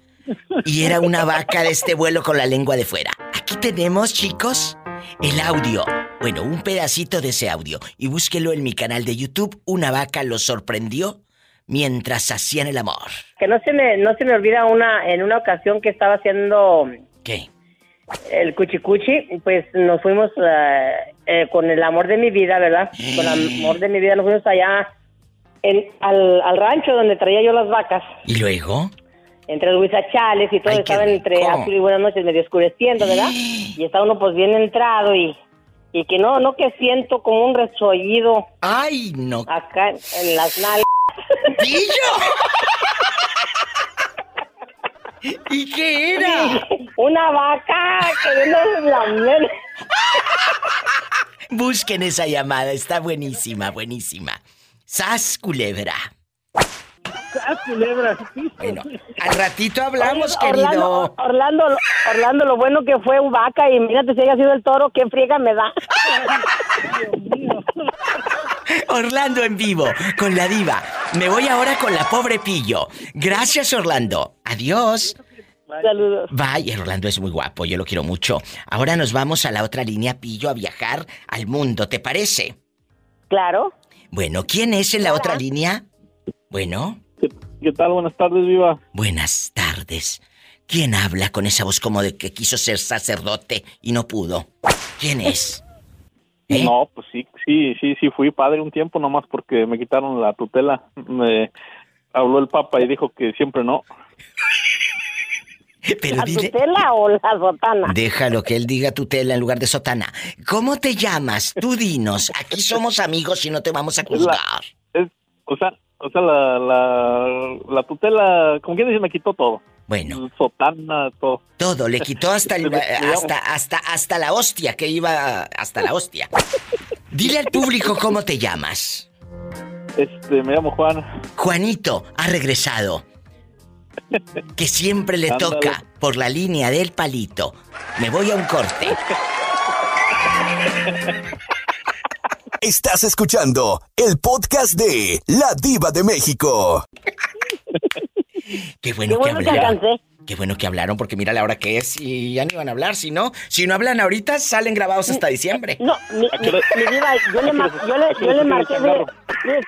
Speaker 2: Y era una vaca de este vuelo con la lengua de fuera. Aquí tenemos, chicos, el audio. Bueno, un pedacito de ese audio. Y búsquelo en mi canal de YouTube. Una vaca lo sorprendió mientras hacían el amor.
Speaker 24: Que no se me, no se me olvida una, en una ocasión que estaba haciendo
Speaker 2: ¿Qué?
Speaker 24: el cuchicuchi, pues nos fuimos eh, eh, con el amor de mi vida, ¿verdad? Con el amor de mi vida nos fuimos allá en- al, al rancho donde traía yo las vacas,
Speaker 2: ¿Y luego?
Speaker 24: entre los huizachales y todo,
Speaker 2: Ay,
Speaker 24: estaba entre azul y buenas noches, medio oscureciendo, ¿verdad? Y estaba uno pues bien entrado y, y que no, no que siento como un resollido.
Speaker 2: ¡Ay, no!
Speaker 24: Acá en las nalgas.
Speaker 2: ¿Y qué era?
Speaker 24: Una vaca queriendo lamer.
Speaker 2: Busquen esa llamada, está buenísima, buenísima. Sas culebra.
Speaker 18: Ah, culebra.
Speaker 2: Bueno, al ratito hablamos,
Speaker 24: Oye,
Speaker 2: querido.
Speaker 24: Orlando, Orlando, lo bueno que fue un vaca y imagínate si haya sido el toro, qué friega me da.
Speaker 2: Orlando en vivo, con la diva. Me voy ahora con la pobre Pillo. Gracias, Orlando. Adiós.
Speaker 24: Saludos.
Speaker 2: Vaya, Rolando es muy guapo, yo lo quiero mucho. Ahora nos vamos a la otra línea, Pillo, a viajar al mundo, ¿te parece?
Speaker 24: Claro.
Speaker 2: Bueno, ¿quién es en la otra línea? Bueno.
Speaker 11: ¿Qué tal? Buenas tardes, Viva.
Speaker 2: Buenas tardes. ¿Quién habla con esa voz como de que quiso ser sacerdote y no pudo? ¿Quién es? ¿Eh?
Speaker 11: No, pues sí, sí, sí, sí, fui padre un tiempo nomás porque me quitaron la tutela. Me habló el Papa y dijo que siempre no.
Speaker 2: Pero
Speaker 24: ¿La
Speaker 2: dile-
Speaker 24: tutela o la sotana?
Speaker 2: Déjalo que él diga tutela en lugar de sotana. ¿Cómo te llamas? Tú dinos. Aquí somos amigos y no te vamos a juzgar.
Speaker 11: Es, o sea, o sea, la, la, la tutela, como quien dice, me quitó todo.
Speaker 2: Bueno.
Speaker 11: Sotana, todo.
Speaker 2: Todo, le quitó hasta, el- hasta, hasta, hasta la hostia, que iba hasta la hostia. Dile al público cómo te llamas.
Speaker 11: Este, me llamo Juan.
Speaker 2: Juanito ha regresado. Que siempre le
Speaker 11: Ándale.
Speaker 2: toca por la línea del palito. Me voy a un corte.
Speaker 1: Estás escuchando el podcast de La Diva de México.
Speaker 2: Qué bueno,
Speaker 24: Qué bueno
Speaker 2: que hablaron. Qué bueno que hablaron, porque mira la hora que es y ya no iban a hablar. Si no, si no hablan ahorita, salen grabados hasta diciembre.
Speaker 24: No, mi, mi, mi diva, yo le, mar- yo le, yo le marqué de, le,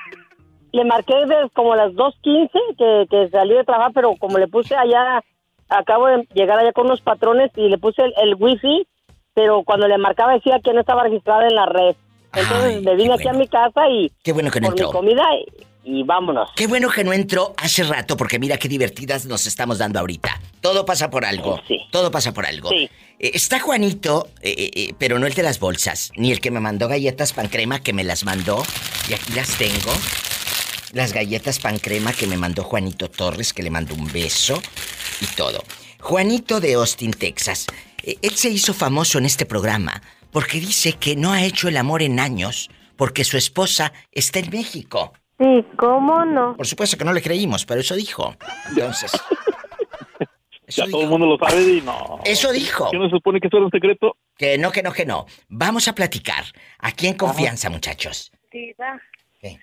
Speaker 24: le marqué de como las 2.15 que, que salí de trabajar, pero como le puse allá, acabo de llegar allá con unos patrones y le puse el, el wifi, pero cuando le marcaba decía que no estaba registrada en la red. Entonces me vine aquí a mi casa y
Speaker 2: Qué bueno que no
Speaker 24: por mi
Speaker 2: entró.
Speaker 24: comida y, y vámonos.
Speaker 2: Qué bueno que no entró hace rato, porque mira qué divertidas nos estamos dando ahorita. Todo pasa por algo. Todo pasa por algo.
Speaker 24: Sí.
Speaker 2: Eh, está Juanito, eh, eh, pero no el de las bolsas, ni el que me mandó galletas pan crema, que me las mandó. Y aquí las tengo. Las galletas pan crema que me mandó Juanito Torres, que le mandó un beso y todo. Juanito de Austin, Texas. Él se hizo famoso en este programa porque dice que no ha hecho el amor en años porque su esposa está en México.
Speaker 20: Sí, ¿cómo no?
Speaker 2: Por supuesto que no le creímos, pero eso dijo. Entonces,
Speaker 11: ya todo el mundo lo sabe y no.
Speaker 2: Eso dijo.
Speaker 11: ¿Qué no se supone que eso era un secreto?
Speaker 2: que no, que no, que no. Vamos a platicar. Aquí en confianza, muchachos.
Speaker 20: Diva,
Speaker 2: ¿Qué?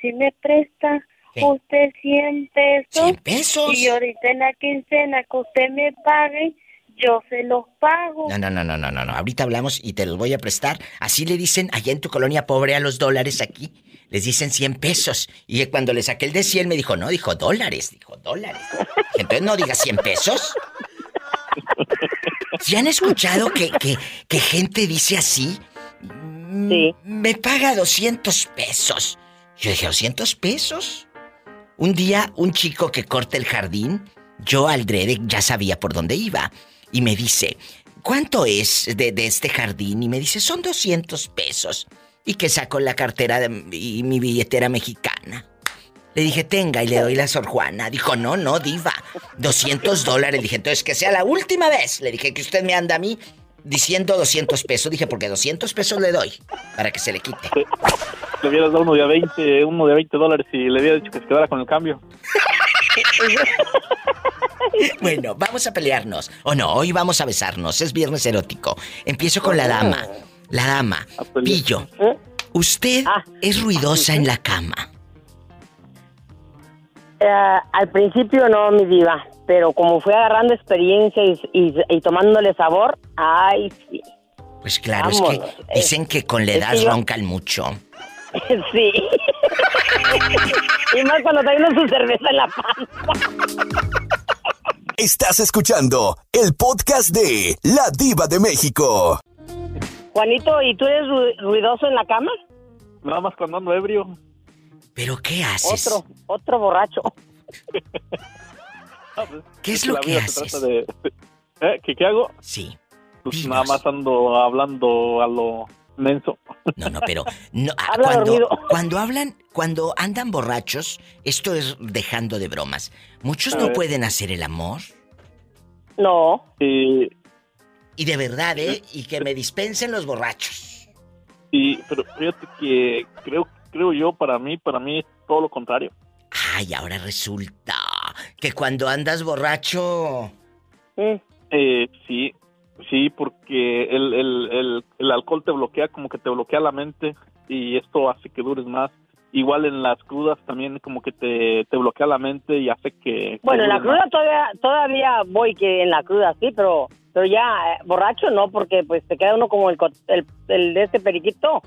Speaker 20: si me presta
Speaker 2: ¿Qué?
Speaker 20: usted 100 pesos.
Speaker 2: 100 pesos.
Speaker 20: Y ahorita en la quincena que usted me pague, yo se los pago.
Speaker 2: No, no, no, no, no, no, no. Ahorita hablamos y te los voy a prestar. Así le dicen allá en tu colonia pobre a los dólares aquí. Les dicen 100 pesos. Y cuando le saqué el de 100 me dijo, no, dijo dólares, dijo dólares. Entonces no digas 100 pesos. ¿Se han escuchado que, que, que gente dice así? Sí. Me paga 200 pesos. Yo dije, ¿200 pesos? Un día, un chico que corta el jardín, yo al drede ya sabía por dónde iba. Y me dice, ¿cuánto es de, de este jardín? Y me dice, son 200 pesos. Y que saco la cartera de- y mi billetera mexicana. Le dije, tenga, y le doy la Sor Juana. Dijo, no, no, diva. 200 dólares. Le dije, entonces que sea la última vez. Le dije que usted me anda a mí diciendo 200 pesos. Dije, porque 200 pesos le doy para que se le quite.
Speaker 11: Le hubieras dado uno de a 20, uno de 20 dólares y le hubiera dicho que se quedara con el cambio.
Speaker 2: Bueno, vamos a pelearnos. O no, hoy vamos a besarnos. Es viernes erótico. Empiezo con la dama. La dama. Pillo. Usted es ruidosa en la cama.
Speaker 24: Eh, al principio no, mi diva, pero como fui agarrando experiencia y, y- y tomándole sabor, ay, sí.
Speaker 2: Pues claro, es que dicen que con la
Speaker 24: es
Speaker 2: edad
Speaker 24: que yo-
Speaker 2: roncan mucho.
Speaker 24: Sí. y más cuando trae uno su cerveza en la panza.
Speaker 1: Estás escuchando el podcast de La Diva de México.
Speaker 24: Juanito, ¿y tú eres ru- ruidoso en la cama?
Speaker 11: Nada más cuando ando ebrio.
Speaker 2: ¿Pero qué haces?
Speaker 24: Otro, otro borracho.
Speaker 2: ¿Qué es lo
Speaker 11: la
Speaker 2: que haces?
Speaker 11: trata de- ¿Eh? ¿Qué, ¿Qué hago?
Speaker 2: Sí.
Speaker 11: Pues nada más ando hablando a lo menso.
Speaker 2: No, no, pero no, ah,
Speaker 11: Habla
Speaker 2: cuando,
Speaker 11: dormido.
Speaker 2: cuando hablan, cuando andan borrachos, esto es dejando de bromas. Muchos no pueden hacer el amor.
Speaker 24: No.
Speaker 11: Sí,
Speaker 2: Y de verdad, ¿eh? Y que me dispensen los borrachos.
Speaker 11: sí, pero fíjate que creo, creo yo, para mí, para mí es todo lo contrario.
Speaker 2: Ay, ahora resulta que cuando andas borracho...
Speaker 11: Eh, sí, sí, porque el, el, el, el alcohol te bloquea, como que te bloquea la mente y esto hace que dures más. igual en las crudas también como que te, te bloquea la mente y hace que...
Speaker 24: Bueno, en la cruda todavía, todavía voy que en la cruda, sí, pero pero ya eh, borracho no, porque pues te queda uno como el, co- el, el de este periquito.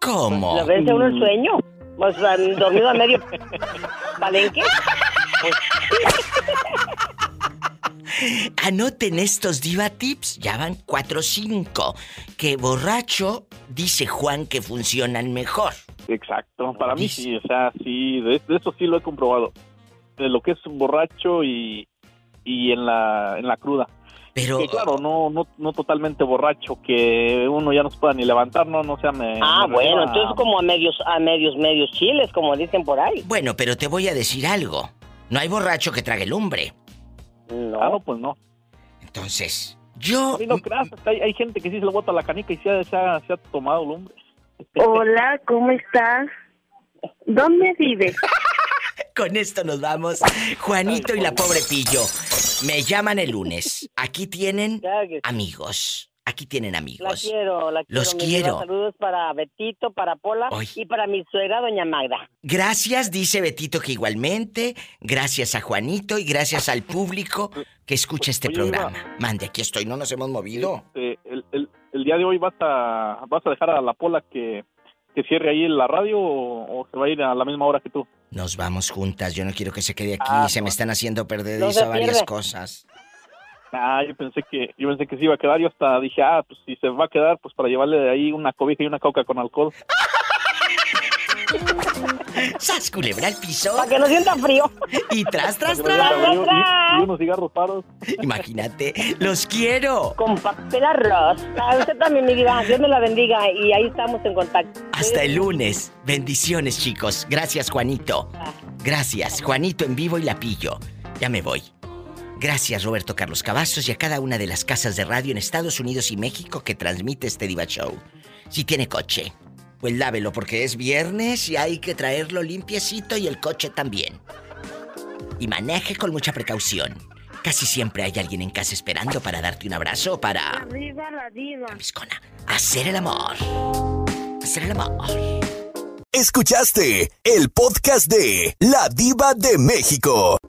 Speaker 2: ¿Cómo?
Speaker 24: Le vence a uno el sueño. O sea, dormido a medio palenque.
Speaker 2: Anoten estos diva tips, ya van 4 o 5. Que borracho, dice Juan que funcionan mejor.
Speaker 11: Exacto, para mí sí, o sea, sí, de, de eso sí lo he comprobado. De lo que es un borracho y, y en la en la cruda.
Speaker 2: Pero
Speaker 11: Que, claro, no, no no totalmente borracho, que uno ya no se pueda ni levantar, no, no sea me
Speaker 24: Ah,
Speaker 11: me
Speaker 24: bueno, entonces como a medios, a medios, medios chiles, como dicen por ahí.
Speaker 2: Bueno, pero te voy a decir algo. No hay borracho que trague lumbre.
Speaker 24: No.
Speaker 11: Ah, no, pues no.
Speaker 2: Entonces, yo...
Speaker 11: Sí, no creas, hay, hay gente que sí se le bota la canica y se ha, se ha, se ha tomado lumbre.
Speaker 20: Hola, ¿cómo estás? ¿Dónde vives?
Speaker 2: Con esto nos vamos. Juanito y la pobre Pillo. Me llaman el lunes. Aquí tienen amigos. Aquí tienen
Speaker 24: La
Speaker 2: amigos.
Speaker 24: quiero, la quiero.
Speaker 2: Los quiero.
Speaker 24: diva. Saludos para Betito, para Pola y para mi suegra, doña Magda.
Speaker 2: Gracias, dice Betito que igualmente. Gracias a Juanito y gracias al público que escucha este
Speaker 11: Oye,
Speaker 2: programa. Mande, aquí estoy, no nos hemos movido.
Speaker 11: Este, el, el, el día de hoy vas a vas a dejar a la pola que, que cierre ahí la radio o, o se va a ir a la misma hora que tú.
Speaker 2: Nos vamos juntas, yo no quiero que se quede aquí,
Speaker 11: Ah,
Speaker 2: se me están haciendo perder
Speaker 11: No
Speaker 2: varias cosas.
Speaker 11: Ah, yo pensé que yo pensé que se iba a quedar. Yo hasta dije, ah, pues si se va a quedar, pues para llevarle de ahí una cobija y una coca con alcohol.
Speaker 2: ¡Sas, culebra al piso!
Speaker 24: Para que no sienta frío.
Speaker 2: Y tras, tras, tras.
Speaker 11: me diga, y, y unos cigarros paros.
Speaker 2: Imagínate, los quiero.
Speaker 24: Con papel arroz. A usted también, mi diva. Dios me la bendiga y ahí estamos en contacto.
Speaker 2: Hasta el lunes. Bendiciones, chicos. Gracias, Juanito. Gracias, Juanito en vivo y la pillo. Ya me voy. Gracias, Roberto Carlos Cavazos, y a cada una de las casas de radio en Estados Unidos y México que transmite este Diva Show. Si tiene coche, pues lávelo porque es viernes y hay que traerlo limpiecito y el coche también. Y maneje con mucha precaución. Casi siempre hay alguien en casa esperando para darte un abrazo o para
Speaker 20: Arriba la diva.
Speaker 2: hacer el amor. Hacer el amor.
Speaker 1: Escuchaste el podcast de La Diva de México.